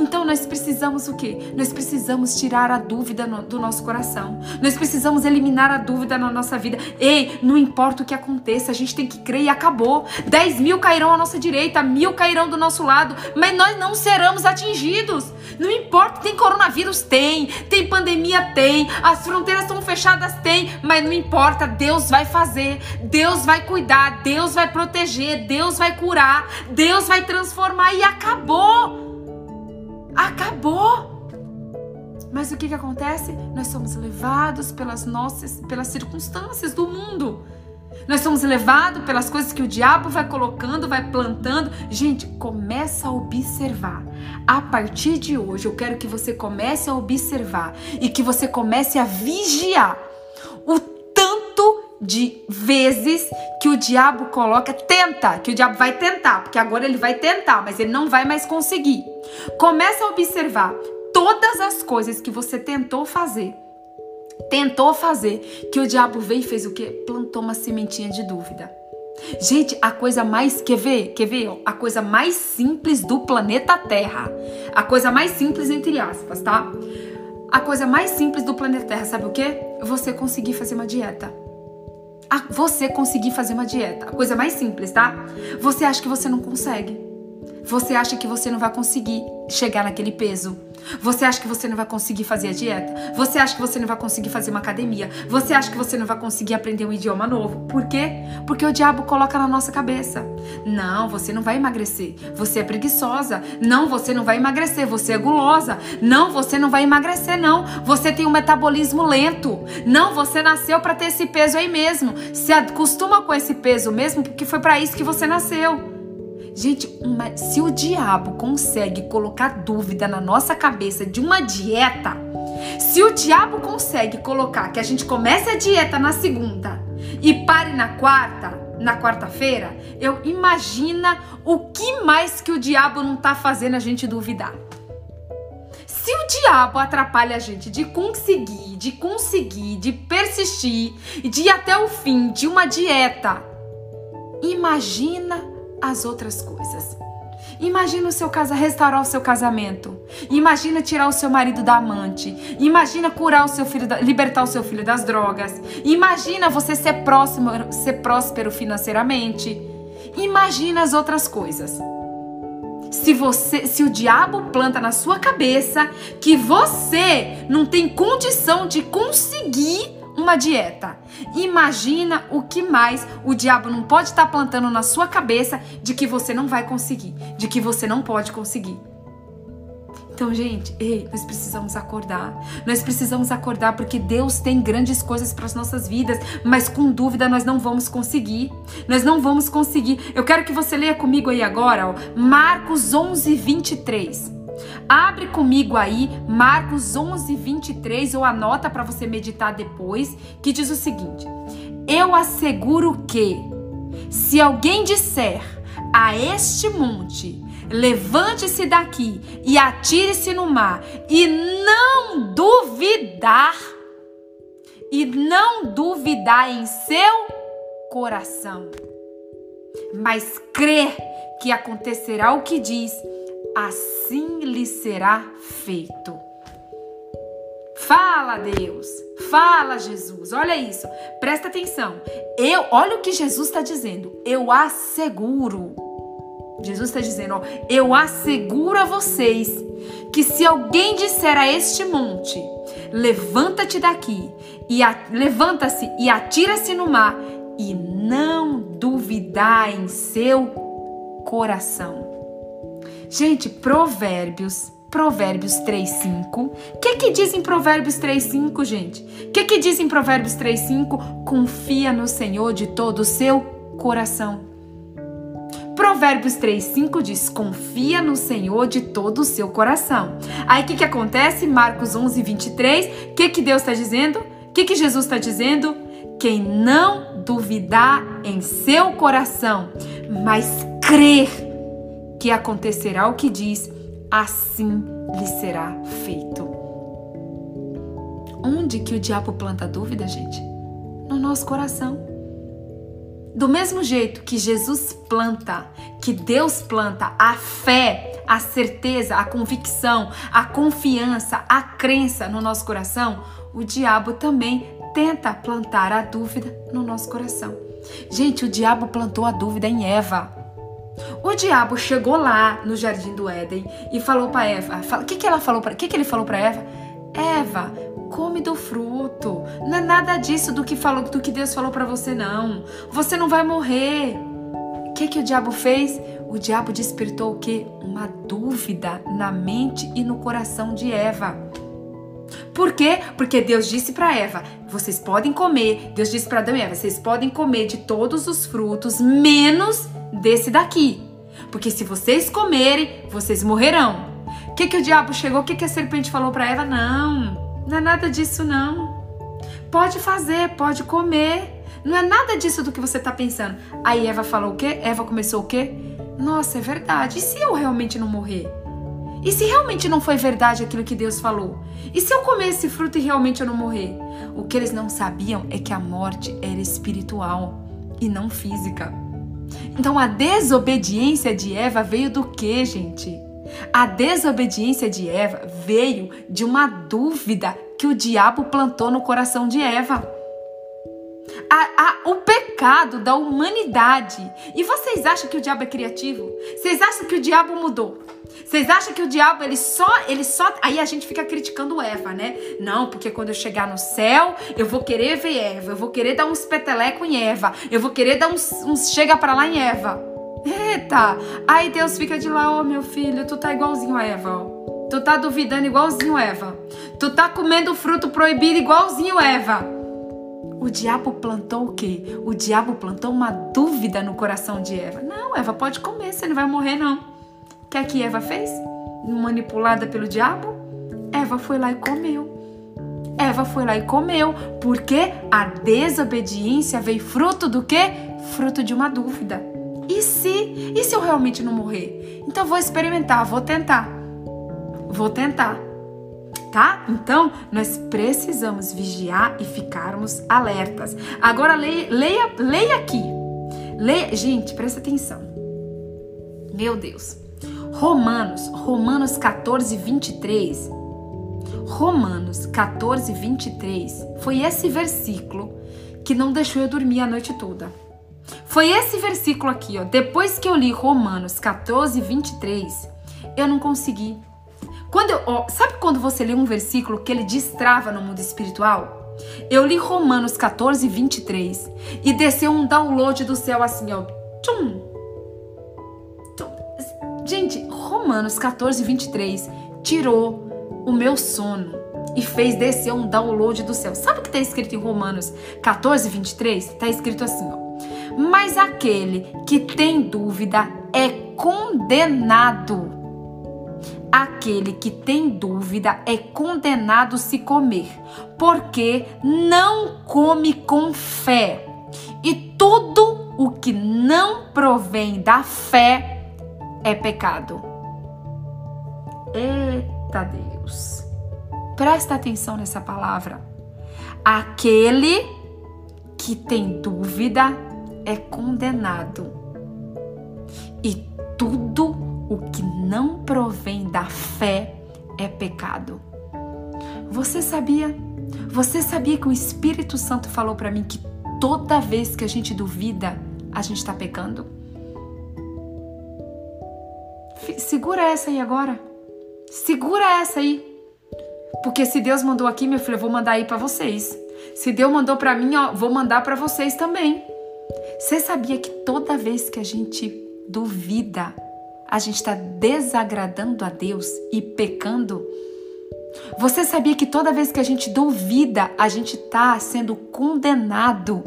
Então nós precisamos o quê? Nós precisamos tirar a dúvida no, do nosso coração. Nós precisamos eliminar a dúvida na nossa vida. Ei, não importa o que aconteça, a gente tem que crer e acabou. Dez mil cairão à nossa direita, mil cairão do nosso lado, mas nós não seremos atingidos. Não importa, tem coronavírus? Tem. Tem pandemia? Tem. As fronteiras estão fechadas? Tem. Mas não importa, Deus vai fazer. Deus vai cuidar. Deus vai proteger. Deus vai curar. Deus vai transformar e acabou. Acabou! Mas o que, que acontece? Nós somos levados pelas nossas, pelas circunstâncias do mundo. Nós somos levados pelas coisas que o diabo vai colocando, vai plantando. Gente, começa a observar. A partir de hoje, eu quero que você comece a observar e que você comece a vigiar o de vezes que o diabo coloca, tenta, que o diabo vai tentar, porque agora ele vai tentar, mas ele não vai mais conseguir. Começa a observar todas as coisas que você tentou fazer. Tentou fazer, que o diabo veio e fez o quê? Plantou uma sementinha de dúvida. Gente, a coisa mais. Quer ver? Quer ver? A coisa mais simples do planeta Terra. A coisa mais simples, entre aspas, tá? A coisa mais simples do planeta Terra, sabe o quê? Você conseguir fazer uma dieta. Você conseguir fazer uma dieta. A coisa mais simples, tá? Você acha que você não consegue. Você acha que você não vai conseguir. chegar naquele peso. Você acha que você não vai conseguir fazer a dieta? Você acha que você não vai conseguir fazer uma academia? Você acha que você não vai conseguir aprender um idioma novo? Por quê? Porque o diabo coloca na nossa cabeça. Não, você não vai emagrecer. Você é preguiçosa. Não, você não vai emagrecer. Você é gulosa. Não, você não vai emagrecer, não. Você tem um metabolismo lento. Não, você nasceu para ter esse peso aí mesmo. Se acostuma com esse peso mesmo, porque foi para isso que você nasceu. Gente, uma, se o diabo consegue colocar dúvida na nossa cabeça de uma dieta, se o diabo consegue colocar que a gente comece a dieta na segunda e pare na quarta, na quarta-feira, eu imagina o que mais que o diabo não tá fazendo a gente duvidar. Se o diabo atrapalha a gente de conseguir, de conseguir, de persistir, de ir até o fim de uma dieta, imagina as outras coisas. Imagina o seu casa restaurar o seu casamento. Imagina tirar o seu marido da amante. Imagina curar o seu filho, libertar o seu filho das drogas. Imagina você ser próximo, ser próspero financeiramente. Imagina as outras coisas. Se você, se o diabo planta na sua cabeça que você não tem condição de conseguir uma dieta. Imagina o que mais o diabo não pode estar plantando na sua cabeça de que você não vai conseguir, de que você não pode conseguir. Então, gente, ei, nós precisamos acordar. Nós precisamos acordar porque Deus tem grandes coisas para as nossas vidas, mas com dúvida nós não vamos conseguir. Nós não vamos conseguir. Eu quero que você leia comigo aí agora, ó, Marcos 11, 23. Abre comigo aí Marcos 11, 23, ou anota para você meditar depois, que diz o seguinte: Eu asseguro que, se alguém disser a este monte, levante-se daqui e atire-se no mar, e não duvidar, e não duvidar em seu coração, mas crer que acontecerá o que diz, assim lhe será feito. Fala, Deus. Fala, Jesus. Olha isso. Presta atenção. Eu, olha o que Jesus está dizendo. Eu asseguro. Jesus está dizendo, ó, eu asseguro a vocês que se alguém disser a este monte, levanta-te daqui e levanta-se e atira-se no mar e não duvidar em seu coração. Gente, Provérbios, Provérbios 3:5. O que que diz em Provérbios 3:5, gente? O que que diz em Provérbios 3:5? Confia no Senhor de todo o seu coração. Provérbios 3:5 diz: "Confia no Senhor de todo o seu coração". Aí o que que acontece? Marcos 11:23, o que que Deus está dizendo? O que que Jesus está dizendo? Quem não duvidar em seu coração, mas crer que acontecerá o que diz, assim lhe será feito. Onde que o diabo planta dúvida, gente? No nosso coração. Do mesmo jeito que Jesus planta, que Deus planta a fé, a certeza, a convicção, a confiança, a crença no nosso coração, o diabo também tenta plantar a dúvida no nosso coração. Gente, o diabo plantou a dúvida em Eva. O diabo chegou lá no jardim do Éden e falou para Eva, o que que ela falou para, que que ele falou para Eva? Eva, come do fruto. Não é nada disso do que falou, do que Deus falou para você não. Você não vai morrer. O que que o diabo fez? O diabo despertou o que? Uma dúvida na mente e no coração de Eva. Por quê? Porque Deus disse para Eva: vocês podem comer. Deus disse para Adão e Eva: vocês podem comer de todos os frutos, menos desse daqui. Porque se vocês comerem, vocês morrerão. O que, que o diabo chegou? O que, que a serpente falou para Eva? Não, não é nada disso, não. Pode fazer, pode comer. Não é nada disso do que você está pensando. Aí Eva falou o quê? Eva começou o quê? Nossa, é verdade. E se eu realmente não morrer? E se realmente não foi verdade aquilo que Deus falou? E se eu comer esse fruto e realmente eu não morrer? O que eles não sabiam é que a morte era espiritual e não física. Então a desobediência de Eva veio do que, gente? A desobediência de Eva veio de uma dúvida que o diabo plantou no coração de Eva. A, a, o pecado da humanidade. E vocês acham que o diabo é criativo? Vocês acham que o diabo mudou? Vocês acham que o diabo ele só, ele só, aí a gente fica criticando Eva, né? Não, porque quando eu chegar no céu, eu vou querer ver Eva, eu vou querer dar uns peteleco em Eva, eu vou querer dar uns, uns chega para lá em Eva. Eita! Aí Deus fica de lá, ô oh, meu filho, tu tá igualzinho a Eva, ó. Tu tá duvidando igualzinho Eva. Tu tá comendo fruto proibido igualzinho Eva. O diabo plantou o quê? O diabo plantou uma dúvida no coração de Eva. Não, Eva, pode comer, você não vai morrer não. O que é que Eva fez? Manipulada pelo diabo? Eva foi lá e comeu. Eva foi lá e comeu, porque a desobediência veio fruto do quê? Fruto de uma dúvida. E se? E se eu realmente não morrer? Então vou experimentar, vou tentar. Vou tentar. Tá? Então, nós precisamos vigiar e ficarmos alertas. Agora leia, leia, leia aqui. Leia, gente, presta atenção. Meu Deus. Romanos, Romanos 14, 23. Romanos 14, 23. Foi esse versículo que não deixou eu dormir a noite toda. Foi esse versículo aqui, ó. Depois que eu li Romanos 14, 23, eu não consegui. Quando eu, ó, sabe quando você lê um versículo que ele destrava no mundo espiritual? Eu li Romanos 14, 23 e desceu um download do céu assim, ó. Tchum. Tchum. Gente, Romanos 14, 23 tirou o meu sono e fez descer um download do céu. Sabe o que está escrito em Romanos 14, 23? Está escrito assim, ó. Mas aquele que tem dúvida é condenado. Aquele que tem dúvida é condenado se comer, porque não come com fé. E tudo o que não provém da fé é pecado. Eita Deus! Presta atenção nessa palavra. Aquele que tem dúvida é condenado. E tudo o que não provém da fé é pecado. Você sabia? Você sabia que o Espírito Santo falou para mim que toda vez que a gente duvida, a gente está pecando? Segura essa aí agora. Segura essa aí. Porque se Deus mandou aqui, meu filho, eu vou mandar aí para vocês. Se Deus mandou para mim, ó, vou mandar para vocês também. Você sabia que toda vez que a gente duvida, a gente está desagradando a Deus e pecando? Você sabia que toda vez que a gente duvida, a gente está sendo condenado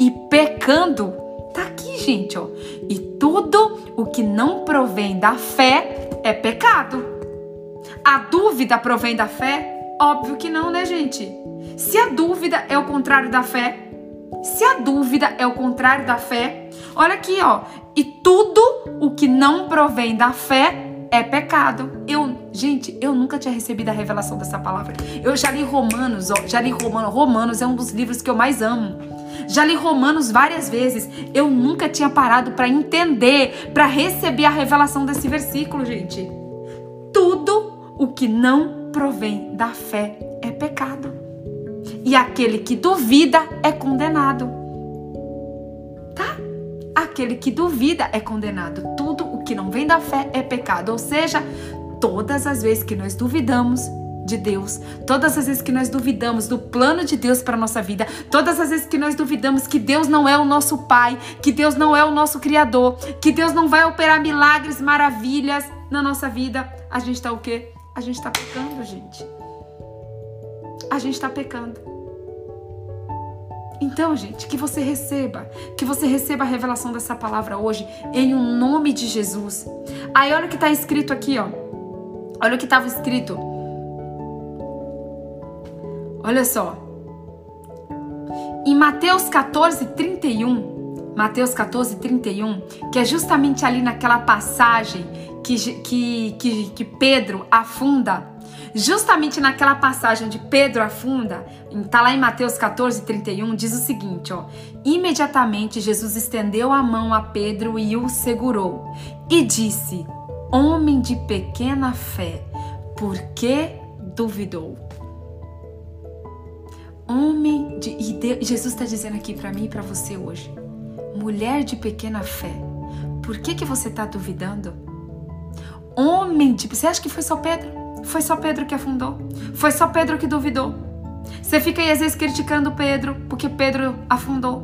e pecando? Tá aqui, gente, ó. E tudo o que não provém da fé é pecado. A dúvida provém da fé? Óbvio que não, né, gente? Se a dúvida é o contrário da fé, se a dúvida é o contrário da fé, olha aqui, ó. E tudo o que não provém da fé é pecado. Eu, gente, eu nunca tinha recebido a revelação dessa palavra. Eu já li Romanos, ó, já li Romanos. Romanos é um dos livros que eu mais amo. Já li Romanos várias vezes. Eu nunca tinha parado para entender, para receber a revelação desse versículo, gente. Tudo o que não provém da fé é pecado e aquele que duvida é condenado. Tá? Aquele que duvida é condenado. Tudo o que não vem da fé é pecado. Ou seja, todas as vezes que nós duvidamos de Deus, todas as vezes que nós duvidamos do plano de Deus para nossa vida, todas as vezes que nós duvidamos que Deus não é o nosso pai, que Deus não é o nosso criador, que Deus não vai operar milagres, maravilhas na nossa vida, a gente está o quê? A gente está pecando, gente a gente está pecando. Então, gente, que você receba, que você receba a revelação dessa palavra hoje, em um nome de Jesus. Aí, olha o que está escrito aqui, ó. Olha o que estava escrito. Olha só. Em Mateus 14, 31, Mateus 14, 31, que é justamente ali naquela passagem que, que, que, que Pedro afunda Justamente naquela passagem de Pedro afunda, está lá em Mateus 14, 31, diz o seguinte: ó, imediatamente Jesus estendeu a mão a Pedro e o segurou, e disse: Homem de pequena fé, por que duvidou? Homem de, e Jesus está dizendo aqui para mim e para você hoje, mulher de pequena fé, por que que você está duvidando? Homem de, você acha que foi só Pedro? Foi só Pedro que afundou? Foi só Pedro que duvidou? Você fica aí às vezes criticando Pedro porque Pedro afundou.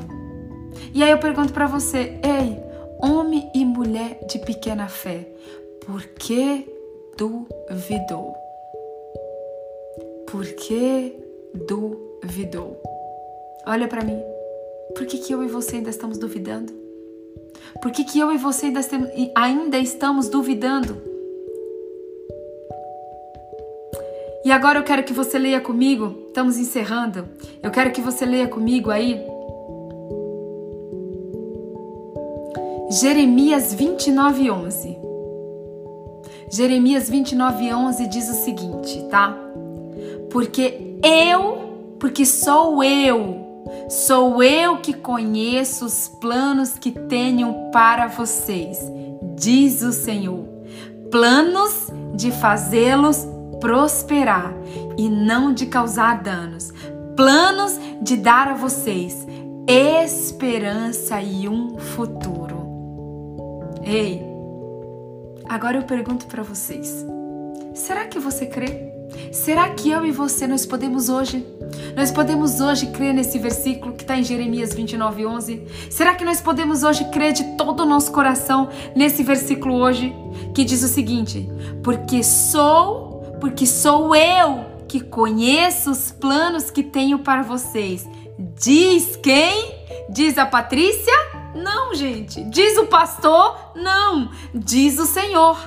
E aí eu pergunto para você, ei, homem e mulher de pequena fé, por que duvidou? Por que duvidou? Olha para mim. Por que, que eu e você ainda estamos duvidando? Por que, que eu e você ainda, ainda estamos duvidando? E agora eu quero que você leia comigo, estamos encerrando. Eu quero que você leia comigo aí Jeremias 29, 11. Jeremias 29, 11 diz o seguinte, tá? Porque eu, porque sou eu, Sou eu que conheço os planos que tenho para vocês, diz o Senhor. Planos de fazê-los prosperar e não de causar danos. Planos de dar a vocês esperança e um futuro. Ei, agora eu pergunto para vocês: será que você crê? Será que eu e você nós podemos hoje? Nós podemos hoje crer nesse versículo que está em Jeremias 29, 11? Será que nós podemos hoje crer de todo o nosso coração nesse versículo hoje que diz o seguinte: Porque sou, porque sou eu que conheço os planos que tenho para vocês. Diz quem? Diz a Patrícia? Não, gente. Diz o pastor? Não. Diz o Senhor.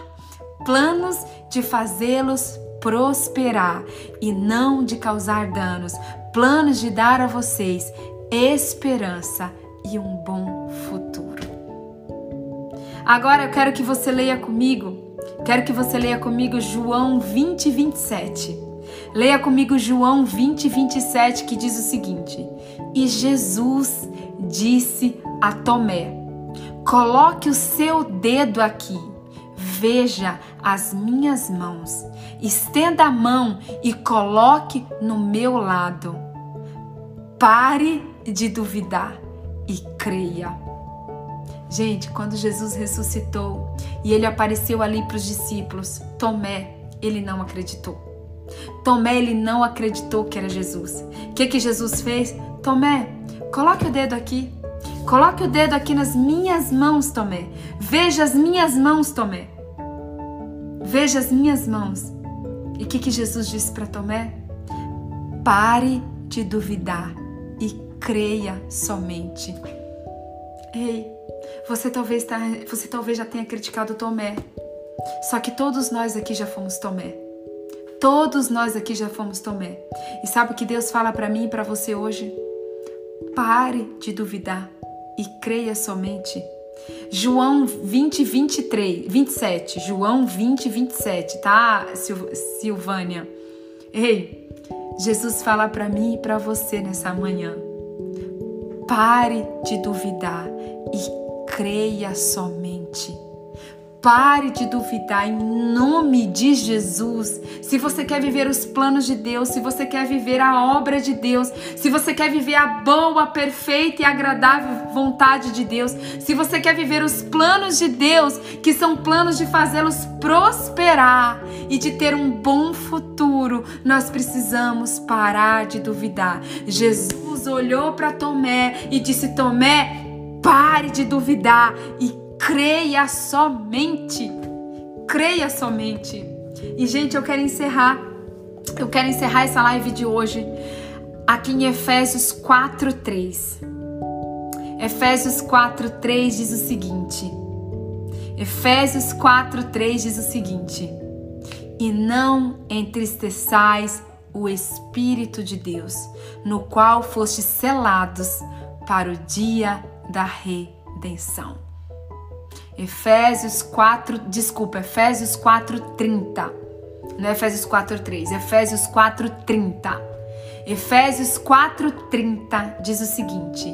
Planos de fazê-los prosperar e não de causar danos, planos de dar a vocês esperança e um bom futuro. Agora eu quero que você leia comigo, quero que você leia comigo João 20, 27. Leia comigo João 20, 27, que diz o seguinte: E Jesus disse a Tomé: Coloque o seu dedo aqui, veja as minhas mãos Estenda a mão e coloque no meu lado. Pare de duvidar e creia. Gente, quando Jesus ressuscitou e ele apareceu ali para os discípulos, Tomé, ele não acreditou. Tomé, ele não acreditou que era Jesus. O que, que Jesus fez? Tomé, coloque o dedo aqui. Coloque o dedo aqui nas minhas mãos, Tomé. Veja as minhas mãos, Tomé. Veja as minhas mãos. E o que, que Jesus disse para Tomé? Pare de duvidar e creia somente. Ei, você talvez, tá, você talvez já tenha criticado Tomé. Só que todos nós aqui já fomos Tomé. Todos nós aqui já fomos Tomé. E sabe o que Deus fala para mim e para você hoje? Pare de duvidar e creia somente. João 20, 23, 27. João 20, 27, tá, Silvânia? Ei, Jesus fala para mim e para você nessa manhã. Pare de duvidar e creia somente. Pare de duvidar em nome de Jesus. Se você quer viver os planos de Deus, se você quer viver a obra de Deus, se você quer viver a boa, perfeita e agradável vontade de Deus, se você quer viver os planos de Deus, que são planos de fazê-los prosperar e de ter um bom futuro, nós precisamos parar de duvidar. Jesus olhou para Tomé e disse: Tomé, pare de duvidar e creia somente. Creia somente. E gente, eu quero encerrar. Eu quero encerrar essa live de hoje aqui em Efésios 4:3. Efésios 4:3 diz o seguinte: Efésios 4:3 diz o seguinte: E não entristeçais o Espírito de Deus, no qual fostes selados para o dia da redenção. Efésios 4, desculpa, Efésios 4:30. Não é Efésios 4:3, Efésios 4:30. Efésios 4:30 diz o seguinte: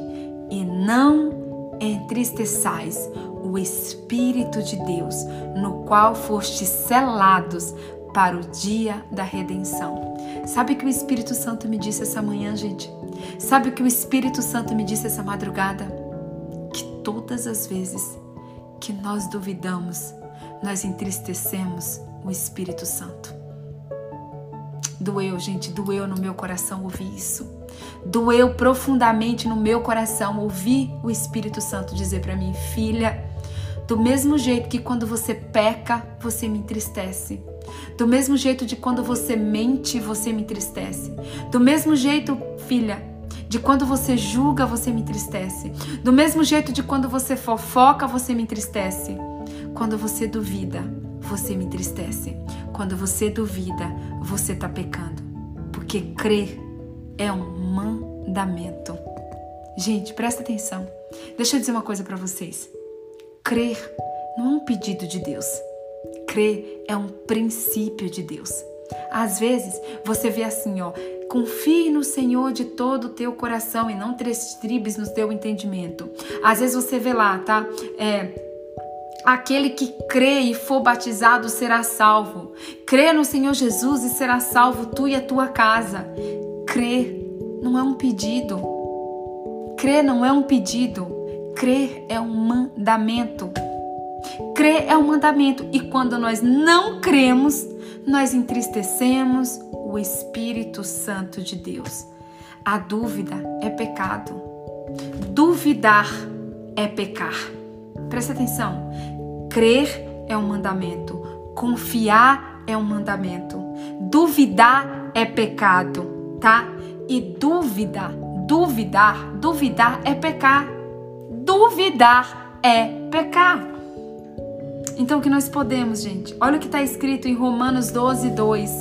"E não entristeçais o espírito de Deus, no qual fostes selados para o dia da redenção." Sabe o que o Espírito Santo me disse essa manhã, gente? Sabe o que o Espírito Santo me disse essa madrugada? Todas as vezes que nós duvidamos, nós entristecemos o Espírito Santo. Doeu, gente, doeu no meu coração ouvir isso. Doeu profundamente no meu coração ouvir o Espírito Santo dizer para mim, filha, do mesmo jeito que quando você peca, você me entristece. Do mesmo jeito de quando você mente, você me entristece. Do mesmo jeito, filha, de quando você julga, você me entristece. Do mesmo jeito de quando você fofoca, você me entristece. Quando você duvida, você me entristece. Quando você duvida, você está pecando. Porque crer é um mandamento. Gente, presta atenção. Deixa eu dizer uma coisa para vocês. Crer não é um pedido de Deus. Crer é um princípio de Deus. Às vezes você vê assim, ó, confie no Senhor de todo o teu coração e não tribes no teu entendimento. Às vezes você vê lá, tá? É, Aquele que crê e for batizado será salvo. Crê no Senhor Jesus e será salvo tu e a tua casa. Crer não é um pedido. Crer não é um pedido. Crer é um mandamento. Crer é um mandamento. E quando nós não cremos, nós entristecemos o Espírito Santo de Deus. A dúvida é pecado. Duvidar é pecar. Presta atenção. Crer é um mandamento. Confiar é um mandamento. Duvidar é pecado, tá? E dúvida, duvidar, duvidar é pecar. Duvidar é pecar. Então, o que nós podemos, gente? Olha o que está escrito em Romanos 12, 2.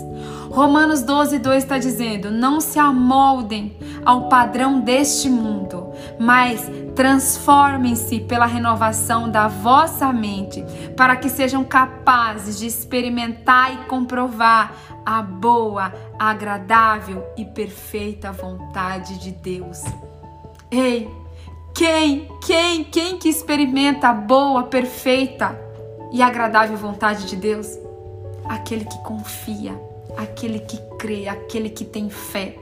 Romanos 12, 2 está dizendo: Não se amoldem ao padrão deste mundo, mas transformem-se pela renovação da vossa mente, para que sejam capazes de experimentar e comprovar a boa, agradável e perfeita vontade de Deus. Ei, quem, quem, quem que experimenta a boa, perfeita e agradável vontade de Deus? Aquele que confia, aquele que crê, aquele que tem fé.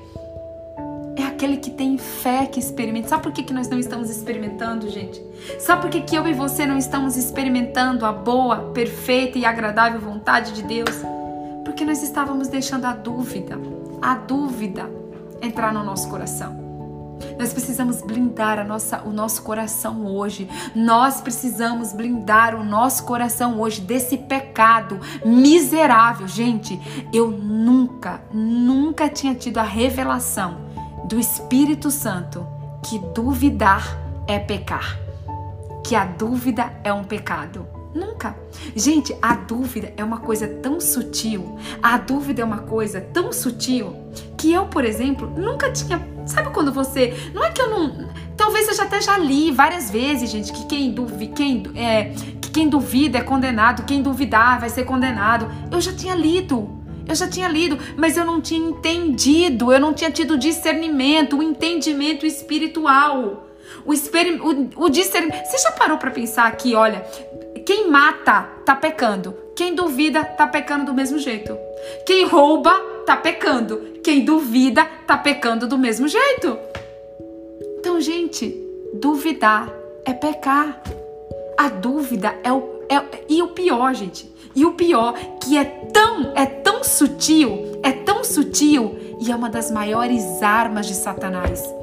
É aquele que tem fé que experimenta. Sabe por que, que nós não estamos experimentando, gente? Sabe por que, que eu e você não estamos experimentando a boa, perfeita e agradável vontade de Deus? Porque nós estávamos deixando a dúvida, a dúvida entrar no nosso coração. Nós precisamos blindar nossa, o nosso coração hoje. Nós precisamos blindar o nosso coração hoje desse pecado miserável. Gente, eu nunca, nunca tinha tido a revelação do Espírito Santo que duvidar é pecar. Que a dúvida é um pecado. Nunca. Gente, a dúvida é uma coisa tão sutil, a dúvida é uma coisa tão sutil que eu, por exemplo, nunca tinha. Sabe quando você. Não é que eu não. Talvez eu já até já li várias vezes, gente, que quem, duvi, quem, é, que quem duvida é condenado, quem duvidar vai ser condenado. Eu já tinha lido. Eu já tinha lido, mas eu não tinha entendido, eu não tinha tido discernimento, o entendimento espiritual. O, o, o discernimento. Você já parou para pensar aqui, olha, quem mata tá pecando. Quem duvida tá pecando do mesmo jeito. Quem rouba tá pecando. Quem duvida tá pecando do mesmo jeito. Então, gente, duvidar é pecar. A dúvida é o é, e o pior, gente. E o pior que é tão é tão sutil, é tão sutil e é uma das maiores armas de Satanás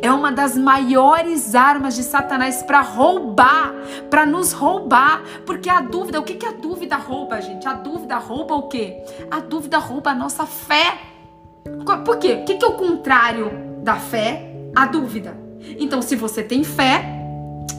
é uma das maiores armas de Satanás para roubar, para nos roubar. Porque a dúvida, o que, que a dúvida rouba, gente? A dúvida rouba o quê? A dúvida rouba a nossa fé. Por quê? O que, que é o contrário da fé? A dúvida. Então, se você tem fé,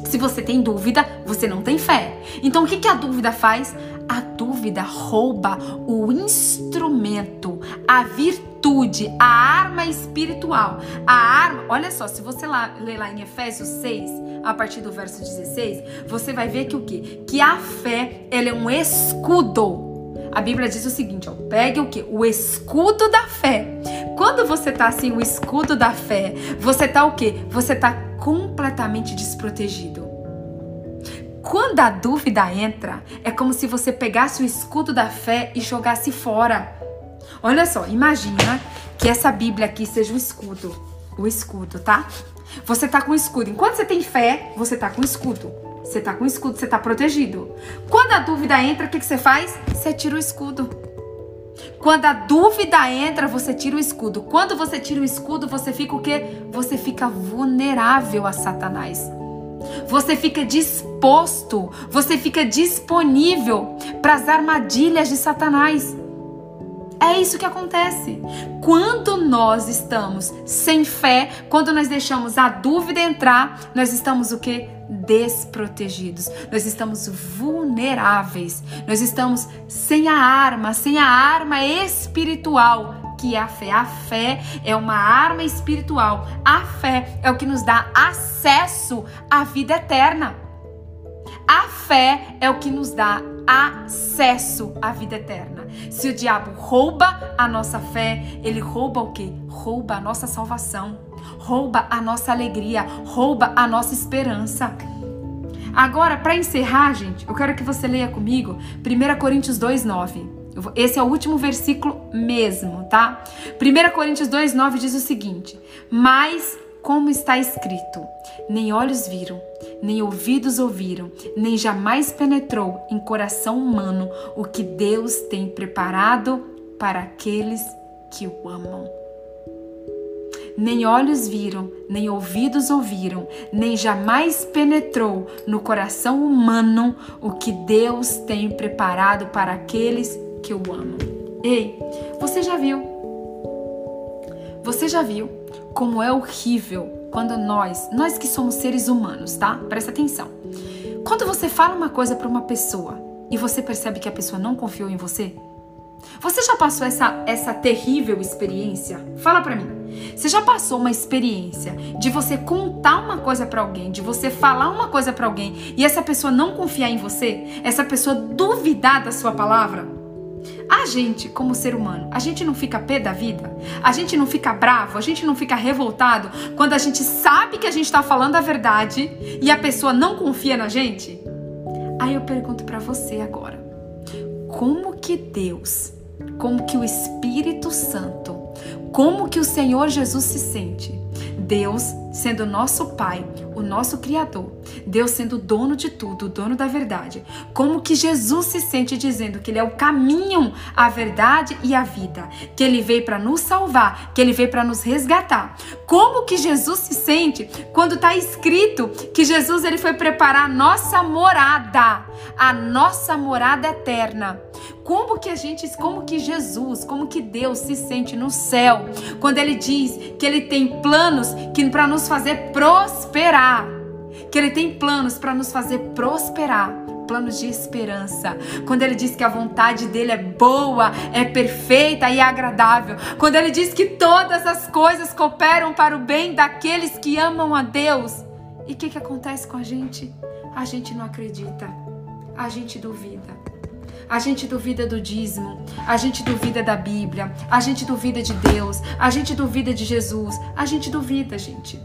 se você tem dúvida, você não tem fé. Então, o que, que a dúvida faz? A dúvida rouba o instrumento, a virtude, a arma espiritual. A arma, olha só, se você lá, ler lá em Efésios 6, a partir do verso 16, você vai ver que o quê? Que a fé, ela é um escudo. A Bíblia diz o seguinte, ó, pegue o que? O escudo da fé. Quando você tá assim, o escudo da fé, você tá o quê? Você tá completamente desprotegido. Quando a dúvida entra, é como se você pegasse o escudo da fé e jogasse fora. Olha só, imagina que essa Bíblia aqui seja um escudo. o escudo, tá? Você tá com o escudo. Enquanto você tem fé, você tá com o escudo. Você tá com o escudo, você tá protegido. Quando a dúvida entra, o que, que você faz? Você tira o escudo. Quando a dúvida entra, você tira o escudo. Quando você tira o escudo, você fica o quê? Você fica vulnerável a Satanás. Você fica disposto, você fica disponível para as armadilhas de Satanás. É isso que acontece. Quando nós estamos sem fé, quando nós deixamos a dúvida entrar, nós estamos o que? Desprotegidos. Nós estamos vulneráveis. Nós estamos sem a arma, sem a arma espiritual que é a fé. A fé é uma arma espiritual. A fé é o que nos dá acesso à vida eterna. A fé é o que nos dá acesso à vida eterna. Se o diabo rouba a nossa fé, ele rouba o quê? Rouba a nossa salvação, rouba a nossa alegria, rouba a nossa esperança. Agora, para encerrar, gente, eu quero que você leia comigo 1 Coríntios 2:9. Esse é o último versículo mesmo, tá? 1 Coríntios 2:9 diz o seguinte: "Mas como está escrito: Nem olhos viram, nem ouvidos ouviram, nem jamais penetrou em coração humano o que Deus tem preparado para aqueles que o amam. Nem olhos viram, nem ouvidos ouviram, nem jamais penetrou no coração humano o que Deus tem preparado para aqueles que o amam. Ei, você já viu? Você já viu como é horrível quando nós, nós que somos seres humanos, tá? Presta atenção. Quando você fala uma coisa para uma pessoa e você percebe que a pessoa não confiou em você, você já passou essa, essa terrível experiência? Fala para mim. Você já passou uma experiência de você contar uma coisa para alguém, de você falar uma coisa para alguém e essa pessoa não confiar em você? Essa pessoa duvidar da sua palavra? A gente, como ser humano, a gente não fica pé da vida? A gente não fica bravo? A gente não fica revoltado quando a gente sabe que a gente está falando a verdade e a pessoa não confia na gente? Aí eu pergunto para você agora: como que Deus, como que o Espírito Santo, como que o Senhor Jesus se sente? Deus sendo nosso Pai, o nosso Criador, Deus sendo dono de tudo, dono da verdade. Como que Jesus se sente dizendo que Ele é o caminho, a verdade e a vida, que Ele veio para nos salvar, que Ele veio para nos resgatar. Como que Jesus se sente quando está escrito que Jesus ele foi preparar a nossa morada, a nossa morada eterna. Como que a gente, como que Jesus, como que Deus se sente no céu quando ele diz que ele tem planos que para nos fazer prosperar, que ele tem planos para nos fazer prosperar planos de esperança. Quando ele diz que a vontade dele é boa, é perfeita e agradável. Quando ele diz que todas as coisas cooperam para o bem daqueles que amam a Deus. E o que, que acontece com a gente? A gente não acredita. A gente duvida. A gente duvida do dízimo, a gente duvida da Bíblia, a gente duvida de Deus, a gente duvida de Jesus, a gente duvida, gente.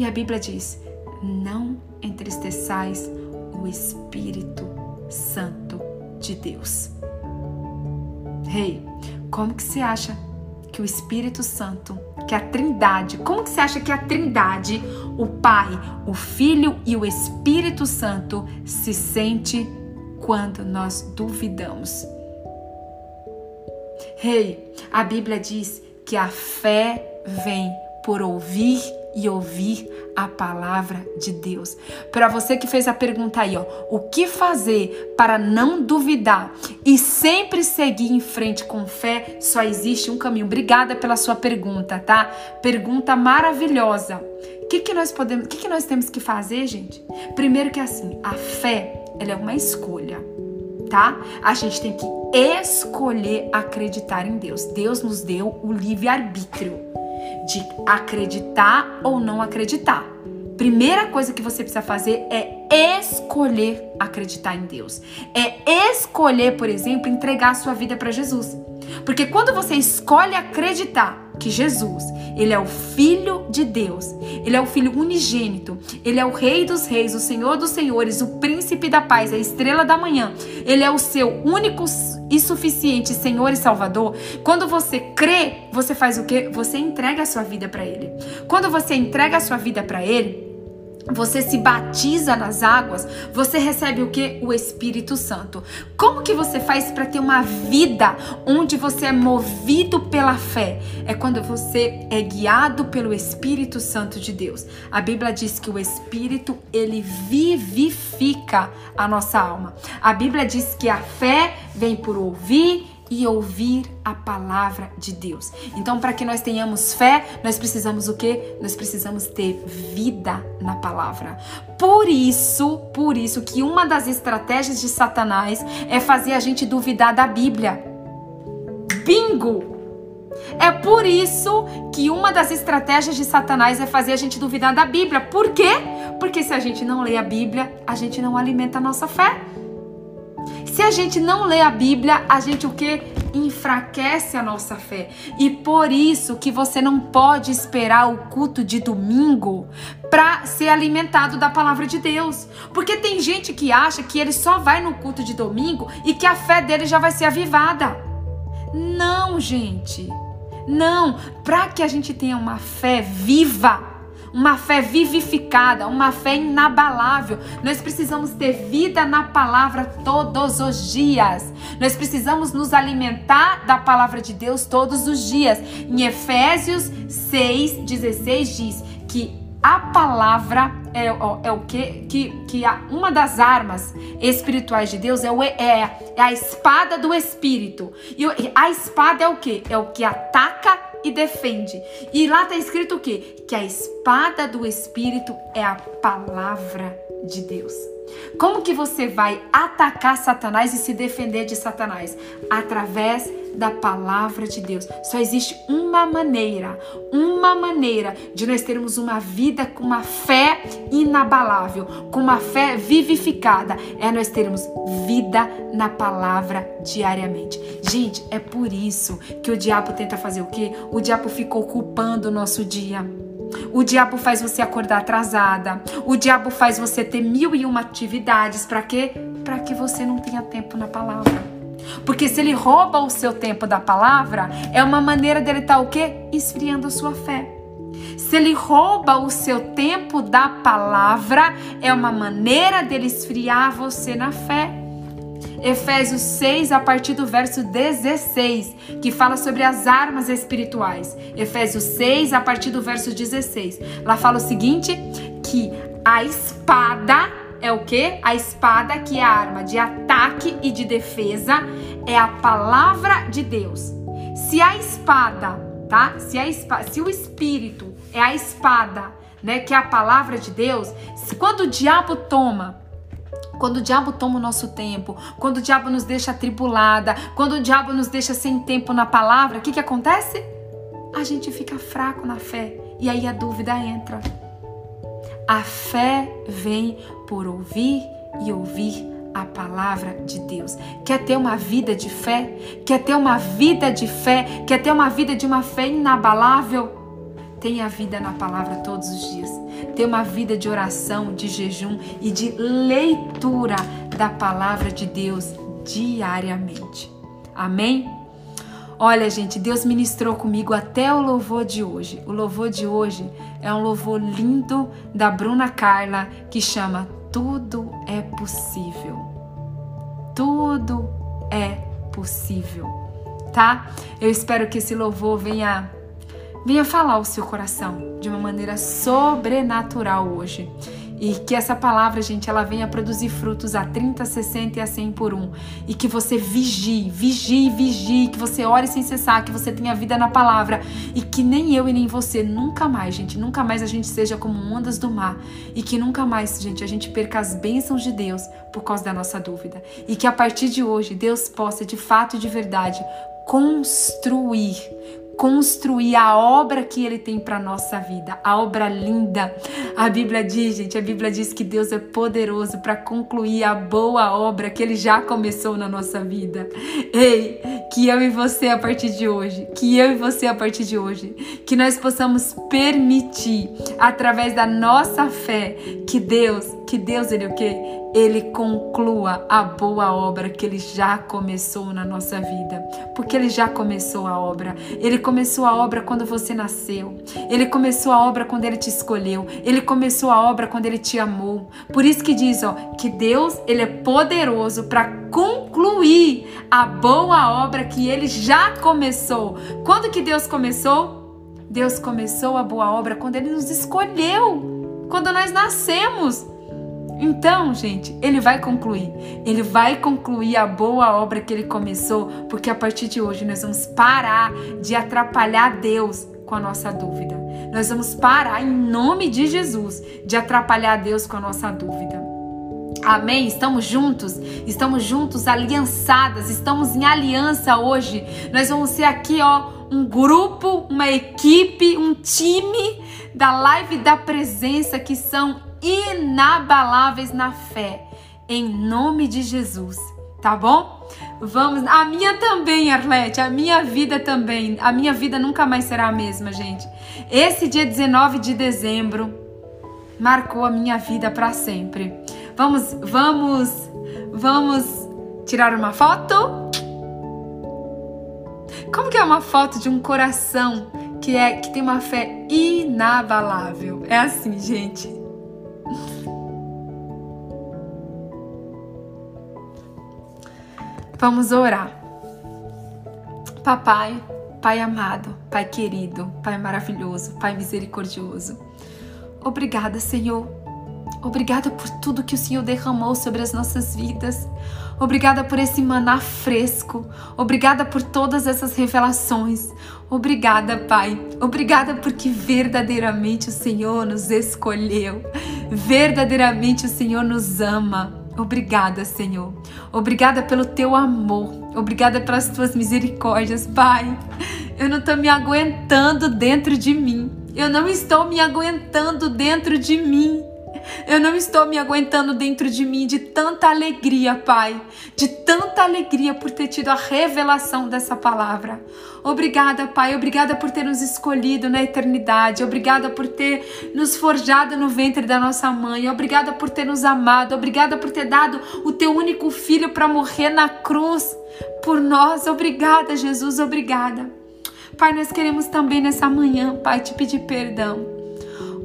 E a Bíblia diz: não entristeçais o Espírito Santo de Deus. Rei, hey, como que você acha que o Espírito Santo, que a Trindade, como que você acha que a Trindade, o Pai, o Filho e o Espírito Santo se sente quando nós duvidamos. Rei, hey, a Bíblia diz que a fé vem por ouvir e ouvir a palavra de Deus. Para você que fez a pergunta aí, ó, o que fazer para não duvidar e sempre seguir em frente com fé? Só existe um caminho. Obrigada pela sua pergunta, tá? Pergunta maravilhosa. O que, que nós podemos, o que, que nós temos que fazer, gente? Primeiro que é assim, a fé ela é uma escolha, tá? A gente tem que escolher acreditar em Deus. Deus nos deu o livre-arbítrio de acreditar ou não acreditar. Primeira coisa que você precisa fazer é escolher acreditar em Deus. É escolher, por exemplo, entregar a sua vida para Jesus. Porque quando você escolhe acreditar que Jesus, ele é o filho de Deus, ele é o filho unigênito, ele é o rei dos reis, o senhor dos senhores, o príncipe da paz, a estrela da manhã. Ele é o seu único e suficiente Senhor e Salvador, quando você crê, você faz o quê? Você entrega a sua vida para Ele. Quando você entrega a sua vida para Ele, você se batiza nas águas, você recebe o que? O Espírito Santo. Como que você faz para ter uma vida onde você é movido pela fé? É quando você é guiado pelo Espírito Santo de Deus. A Bíblia diz que o Espírito ele vivifica a nossa alma. A Bíblia diz que a fé vem por ouvir e ouvir a palavra de Deus. Então, para que nós tenhamos fé, nós precisamos o quê? Nós precisamos ter vida na palavra. Por isso, por isso que uma das estratégias de Satanás é fazer a gente duvidar da Bíblia. Bingo! É por isso que uma das estratégias de Satanás é fazer a gente duvidar da Bíblia. Por quê? Porque se a gente não lê a Bíblia, a gente não alimenta a nossa fé. Se a gente não lê a Bíblia, a gente o que? Enfraquece a nossa fé. E por isso que você não pode esperar o culto de domingo para ser alimentado da palavra de Deus. Porque tem gente que acha que ele só vai no culto de domingo e que a fé dele já vai ser avivada. Não, gente. Não, para que a gente tenha uma fé viva, uma fé vivificada, uma fé inabalável. Nós precisamos ter vida na palavra todos os dias. Nós precisamos nos alimentar da palavra de Deus todos os dias. Em Efésios 6:16 diz que a palavra é, é o que? Que, que a, uma das armas espirituais de Deus é, o, é, é a espada do Espírito. E a espada é o que? É o que ataca e defende. E lá está escrito o quê? Que a espada do Espírito é a palavra de Deus. Como que você vai atacar Satanás e se defender de Satanás? Através da palavra de Deus. Só existe uma maneira, uma maneira de nós termos uma vida com uma fé inabalável, com uma fé vivificada, é nós termos vida na palavra diariamente. Gente, é por isso que o diabo tenta fazer o quê? O diabo fica ocupando o nosso dia. O diabo faz você acordar atrasada. O diabo faz você ter mil e uma atividades. Para quê? Para que você não tenha tempo na palavra. Porque se ele rouba o seu tempo da palavra, é uma maneira dele estar tá, o quê? Esfriando a sua fé. Se ele rouba o seu tempo da palavra, é uma maneira dele esfriar você na fé. Efésios 6, a partir do verso 16, que fala sobre as armas espirituais. Efésios 6, a partir do verso 16. Lá fala o seguinte: que a espada é o que? A espada, que é a arma de ataque e de defesa, é a palavra de Deus. Se a espada, tá? Se, a espada, se o espírito é a espada, né, que é a palavra de Deus, quando o diabo toma quando o diabo toma o nosso tempo, quando o diabo nos deixa atribulada, quando o diabo nos deixa sem tempo na palavra, o que, que acontece? A gente fica fraco na fé e aí a dúvida entra. A fé vem por ouvir e ouvir a palavra de Deus. Quer ter uma vida de fé? Quer ter uma vida de fé? Quer ter uma vida de uma fé inabalável? Tenha vida na palavra todos os dias. Tenha uma vida de oração, de jejum e de leitura da palavra de Deus diariamente. Amém? Olha, gente, Deus ministrou comigo até o louvor de hoje. O louvor de hoje é um louvor lindo da Bruna Carla que chama Tudo é Possível. Tudo é possível, tá? Eu espero que esse louvor venha venha falar o seu coração de uma maneira sobrenatural hoje. E que essa palavra, gente, ela venha produzir frutos a 30, 60 e a 100 por um. E que você vigie, vigie, vigie, que você ore sem cessar, que você tenha vida na palavra. E que nem eu e nem você, nunca mais, gente, nunca mais a gente seja como ondas do mar. E que nunca mais, gente, a gente perca as bênçãos de Deus por causa da nossa dúvida. E que a partir de hoje, Deus possa, de fato e de verdade, construir construir a obra que ele tem para nossa vida, a obra linda. A Bíblia diz, gente, a Bíblia diz que Deus é poderoso para concluir a boa obra que ele já começou na nossa vida. Ei, que eu e você a partir de hoje, que eu e você a partir de hoje, que nós possamos permitir através da nossa fé que Deus que Deus ele o quê? Ele conclua a boa obra que ele já começou na nossa vida. Porque ele já começou a obra. Ele começou a obra quando você nasceu. Ele começou a obra quando ele te escolheu. Ele começou a obra quando ele te amou. Por isso que diz, ó, que Deus, ele é poderoso para concluir a boa obra que ele já começou. Quando que Deus começou? Deus começou a boa obra quando ele nos escolheu, quando nós nascemos. Então, gente, ele vai concluir. Ele vai concluir a boa obra que ele começou, porque a partir de hoje nós vamos parar de atrapalhar Deus com a nossa dúvida. Nós vamos parar, em nome de Jesus, de atrapalhar Deus com a nossa dúvida. Amém? Estamos juntos, estamos juntos, aliançadas, estamos em aliança hoje. Nós vamos ser aqui, ó, um grupo, uma equipe, um time da live da presença que são inabaláveis na fé. Em nome de Jesus, tá bom? Vamos, a minha também, Arlete, a minha vida também. A minha vida nunca mais será a mesma, gente. Esse dia 19 de dezembro marcou a minha vida para sempre. Vamos, vamos, vamos tirar uma foto? Como que é uma foto de um coração que é que tem uma fé inabalável? É assim, gente. Vamos orar. Papai, Pai amado, Pai querido, Pai maravilhoso, Pai misericordioso. Obrigada, Senhor, Obrigada por tudo que o Senhor derramou sobre as nossas vidas. Obrigada por esse maná fresco. Obrigada por todas essas revelações. Obrigada, Pai. Obrigada porque verdadeiramente o Senhor nos escolheu. Verdadeiramente o Senhor nos ama. Obrigada, Senhor. Obrigada pelo teu amor. Obrigada pelas tuas misericórdias, Pai. Eu não estou me aguentando dentro de mim. Eu não estou me aguentando dentro de mim. Eu não estou me aguentando dentro de mim de tanta alegria, Pai, de tanta alegria por ter tido a revelação dessa palavra. Obrigada, Pai, obrigada por ter nos escolhido na eternidade, obrigada por ter nos forjado no ventre da nossa mãe, obrigada por ter nos amado, obrigada por ter dado o teu único filho para morrer na cruz por nós. Obrigada, Jesus, obrigada. Pai, nós queremos também nessa manhã, Pai, te pedir perdão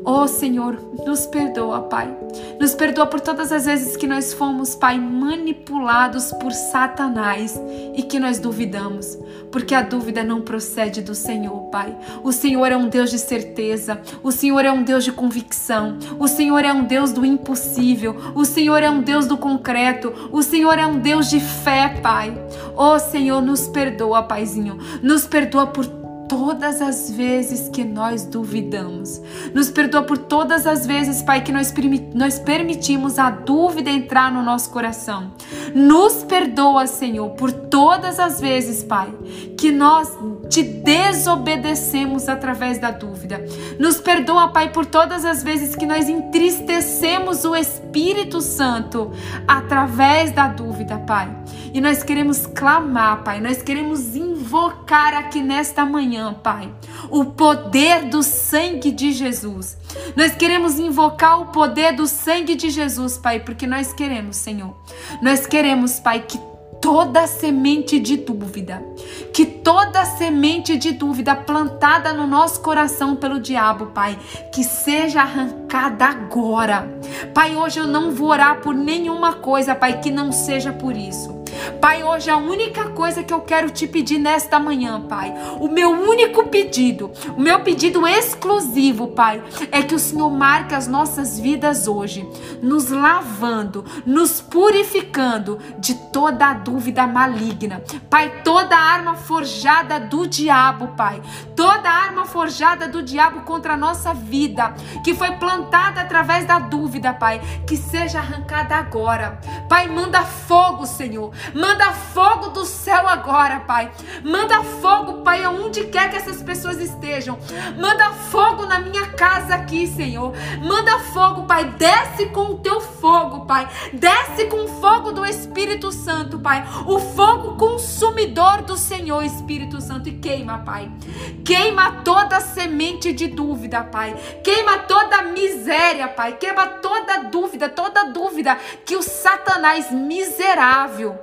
Oh Senhor, nos perdoa, Pai. Nos perdoa por todas as vezes que nós fomos, Pai, manipulados por Satanás e que nós duvidamos, porque a dúvida não procede do Senhor, Pai. O Senhor é um Deus de certeza, o Senhor é um Deus de convicção, o Senhor é um Deus do impossível, o Senhor é um Deus do concreto, o Senhor é um Deus de fé, Pai. Oh Senhor, nos perdoa, Paizinho, nos perdoa por todas as vezes que nós duvidamos. Nos perdoa por todas as vezes, Pai, que nós, nós permitimos a dúvida entrar no nosso coração. Nos perdoa, Senhor, por todas as vezes, Pai, que nós te desobedecemos através da dúvida. Nos perdoa, Pai, por todas as vezes que nós entristecemos o Espírito Santo através da dúvida, Pai. E nós queremos clamar, Pai, nós queremos invocar aqui nesta manhã, Pai, o poder do sangue de Jesus. Nós queremos invocar o poder do sangue de Jesus, Pai, porque nós queremos, Senhor. Nós queremos, Pai, que toda semente de dúvida, que toda semente de dúvida plantada no nosso coração pelo diabo, Pai, que seja arrancada agora. Pai, hoje eu não vou orar por nenhuma coisa, Pai, que não seja por isso. Pai, hoje a única coisa que eu quero te pedir nesta manhã, Pai, o meu único pedido, o meu pedido exclusivo, Pai, é que o Senhor marque as nossas vidas hoje, nos lavando, nos purificando de toda a dúvida maligna. Pai, toda arma forjada do diabo, Pai, toda arma forjada do diabo contra a nossa vida, que foi plantada através da dúvida, Pai, que seja arrancada agora. Pai, manda fogo, Senhor. Manda fogo do céu agora, Pai. Manda fogo, Pai, aonde quer que essas pessoas estejam. Manda fogo na minha casa aqui, Senhor. Manda fogo, Pai. Desce com o teu fogo, Pai. Desce com o fogo do Espírito Santo, Pai. O fogo consumidor do Senhor, Espírito Santo. E queima, Pai. Queima toda semente de dúvida, Pai. Queima toda miséria, Pai. Queima toda dúvida, toda dúvida que o Satanás miserável,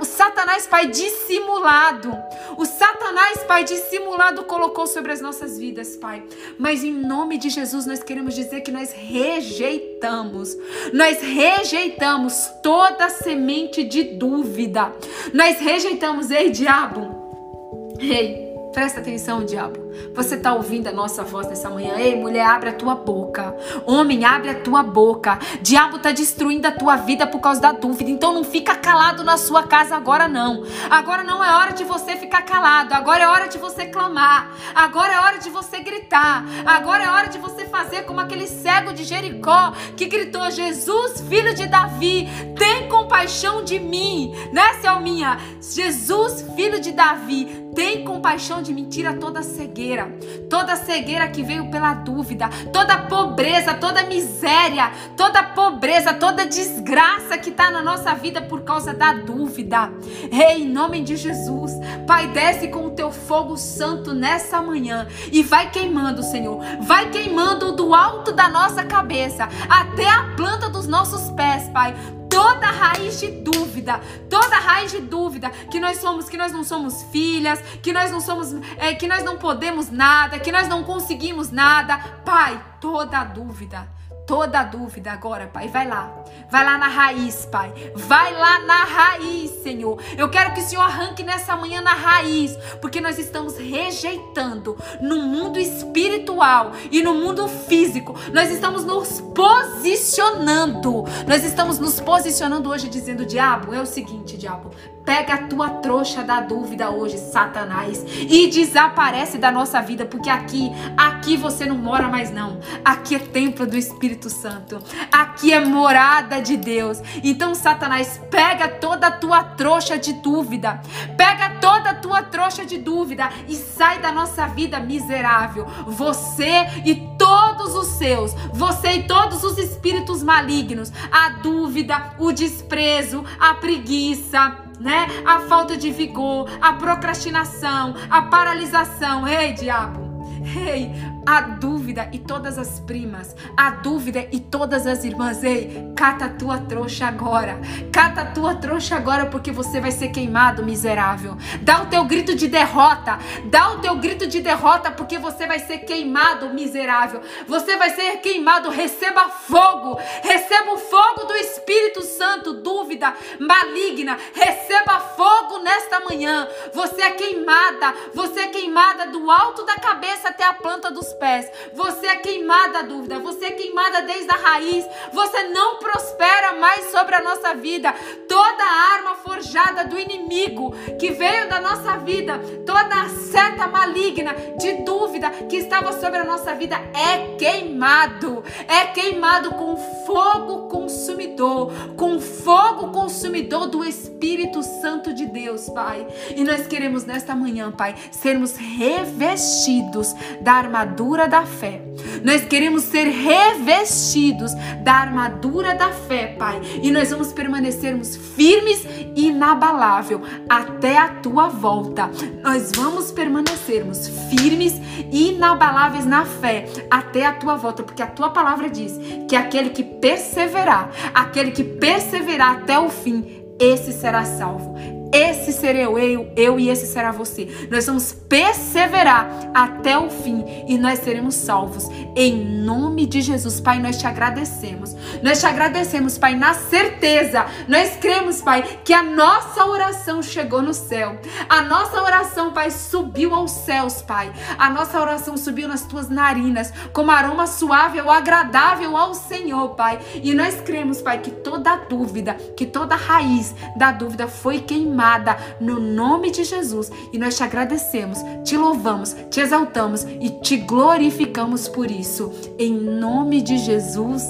o Satanás, Pai, dissimulado, o Satanás, Pai, dissimulado colocou sobre as nossas vidas, Pai. Mas em nome de Jesus nós queremos dizer que nós rejeitamos, nós rejeitamos toda semente de dúvida, nós rejeitamos, ei, diabo, ei, presta atenção, diabo. Você está ouvindo a nossa voz nessa manhã? Ei, mulher, abre a tua boca. Homem, abre a tua boca. Diabo está destruindo a tua vida por causa da dúvida. Então não fica calado na sua casa agora não. Agora não é hora de você ficar calado. Agora é hora de você clamar. Agora é hora de você gritar. Agora é hora de você fazer como aquele cego de Jericó que gritou: Jesus, filho de Davi, tem compaixão de mim. Né, Selminha? Jesus, filho de Davi, tem compaixão de mim. Tira toda a cegueira cegueira, toda cegueira que veio pela dúvida, toda pobreza, toda miséria, toda pobreza, toda desgraça que está na nossa vida por causa da dúvida. Ei, em nome de Jesus, Pai, desce com o teu fogo santo nessa manhã e vai queimando, Senhor, vai queimando do alto da nossa cabeça até a planta dos nossos pés, Pai toda raiz de dúvida, toda raiz de dúvida que nós somos, que nós não somos filhas, que nós não somos, é, que nós não podemos nada, que nós não conseguimos nada, Pai, toda dúvida toda dúvida agora, Pai. Vai lá. Vai lá na raiz, Pai. Vai lá na raiz, Senhor. Eu quero que o Senhor arranque nessa manhã na raiz, porque nós estamos rejeitando no mundo espiritual e no mundo físico. Nós estamos nos posicionando. Nós estamos nos posicionando hoje dizendo: "Diabo, é o seguinte, diabo, Pega a tua trouxa da dúvida hoje, Satanás, e desaparece da nossa vida, porque aqui, aqui você não mora mais não. Aqui é templo do Espírito Santo. Aqui é morada de Deus. Então, Satanás, pega toda a tua trouxa de dúvida. Pega toda a tua trouxa de dúvida e sai da nossa vida miserável. Você e todos os seus, você e todos os espíritos malignos, a dúvida, o desprezo, a preguiça, né? A falta de vigor, a procrastinação, a paralisação. Ei, diabo! Ei, a dúvida e todas as primas, a dúvida e todas as irmãs, ei, cata a tua trouxa agora, cata a tua trouxa agora porque você vai ser queimado, miserável. Dá o teu grito de derrota, dá o teu grito de derrota porque você vai ser queimado, miserável. Você vai ser queimado, receba fogo, receba o fogo do Espírito Santo, dúvida maligna, receba fogo nesta manhã. Você é queimada, você é queimada do alto da cabeça até a planta dos pés. Você é queimada a dúvida, você é queimada desde a raiz. Você não prospera mais sobre a nossa vida. Toda arma forjada do inimigo que veio da nossa vida, toda seta maligna de dúvida que estava sobre a nossa vida é queimado. É queimado com fogo consumidor, com fogo consumidor do Espírito Santo de Deus, Pai. E nós queremos nesta manhã, Pai, sermos revestidos da armadura armadura da fé. Nós queremos ser revestidos da armadura da fé, Pai. E nós vamos permanecermos firmes e inabalável até a tua volta. Nós vamos permanecermos firmes e inabaláveis na fé até a tua volta, porque a tua palavra diz que aquele que perseverar, aquele que perseverar até o fim, esse será salvo. Esse serei eu, eu, e esse será você. Nós vamos perseverar até o fim e nós seremos salvos. Em nome de Jesus, Pai, nós te agradecemos. Nós te agradecemos, Pai, na certeza. Nós cremos, Pai, que a nossa oração chegou no céu. A nossa oração, Pai, subiu aos céus, Pai. A nossa oração subiu nas tuas narinas, como aroma suave ou agradável ao Senhor, Pai. E nós cremos, Pai, que toda dúvida, que toda raiz da dúvida foi queimada queimada no nome de Jesus. E nós te agradecemos, te louvamos, te exaltamos e te glorificamos por isso. Em nome de Jesus.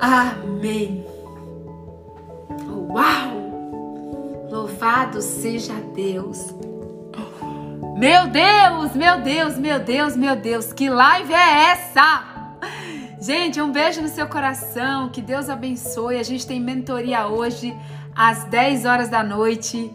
Amém. Uau! Louvado seja Deus. Meu Deus, meu Deus, meu Deus, meu Deus, que live é essa? Gente, um beijo no seu coração, que Deus abençoe. A gente tem mentoria hoje às 10 horas da noite.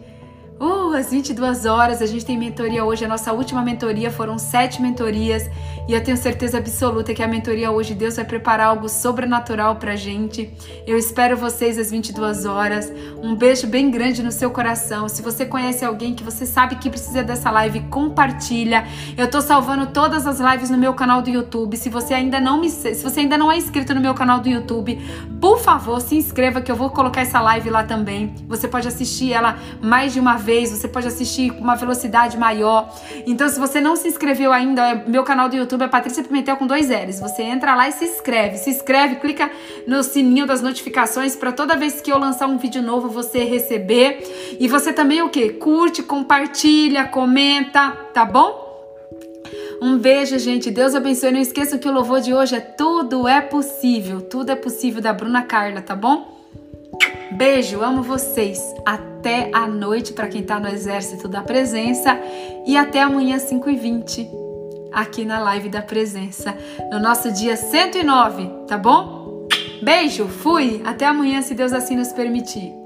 Uh, às 22 horas, a gente tem mentoria hoje. A nossa última mentoria foram sete mentorias. E eu tenho certeza absoluta que a mentoria hoje, Deus vai preparar algo sobrenatural pra gente. Eu espero vocês às 22 horas. Um beijo bem grande no seu coração. Se você conhece alguém que você sabe que precisa dessa live, compartilha. Eu tô salvando todas as lives no meu canal do YouTube. Se você ainda não me, se você ainda não é inscrito no meu canal do YouTube, por favor, se inscreva que eu vou colocar essa live lá também. Você pode assistir ela mais de uma vez você pode assistir com uma velocidade maior. Então, se você não se inscreveu ainda, é, meu canal do YouTube é Patrícia Pimentel com dois L's. Você entra lá e se inscreve. Se inscreve, clica no sininho das notificações para toda vez que eu lançar um vídeo novo você receber. E você também o que? Curte, compartilha, comenta, tá bom? Um beijo, gente. Deus abençoe. Não esqueçam que o louvor de hoje é Tudo é Possível. Tudo é possível da Bruna Carla, tá bom? Beijo, amo vocês. Até a noite para quem está no Exército da Presença e até amanhã 5h20 aqui na Live da Presença, no nosso dia 109, tá bom? Beijo, fui. Até amanhã, se Deus assim nos permitir.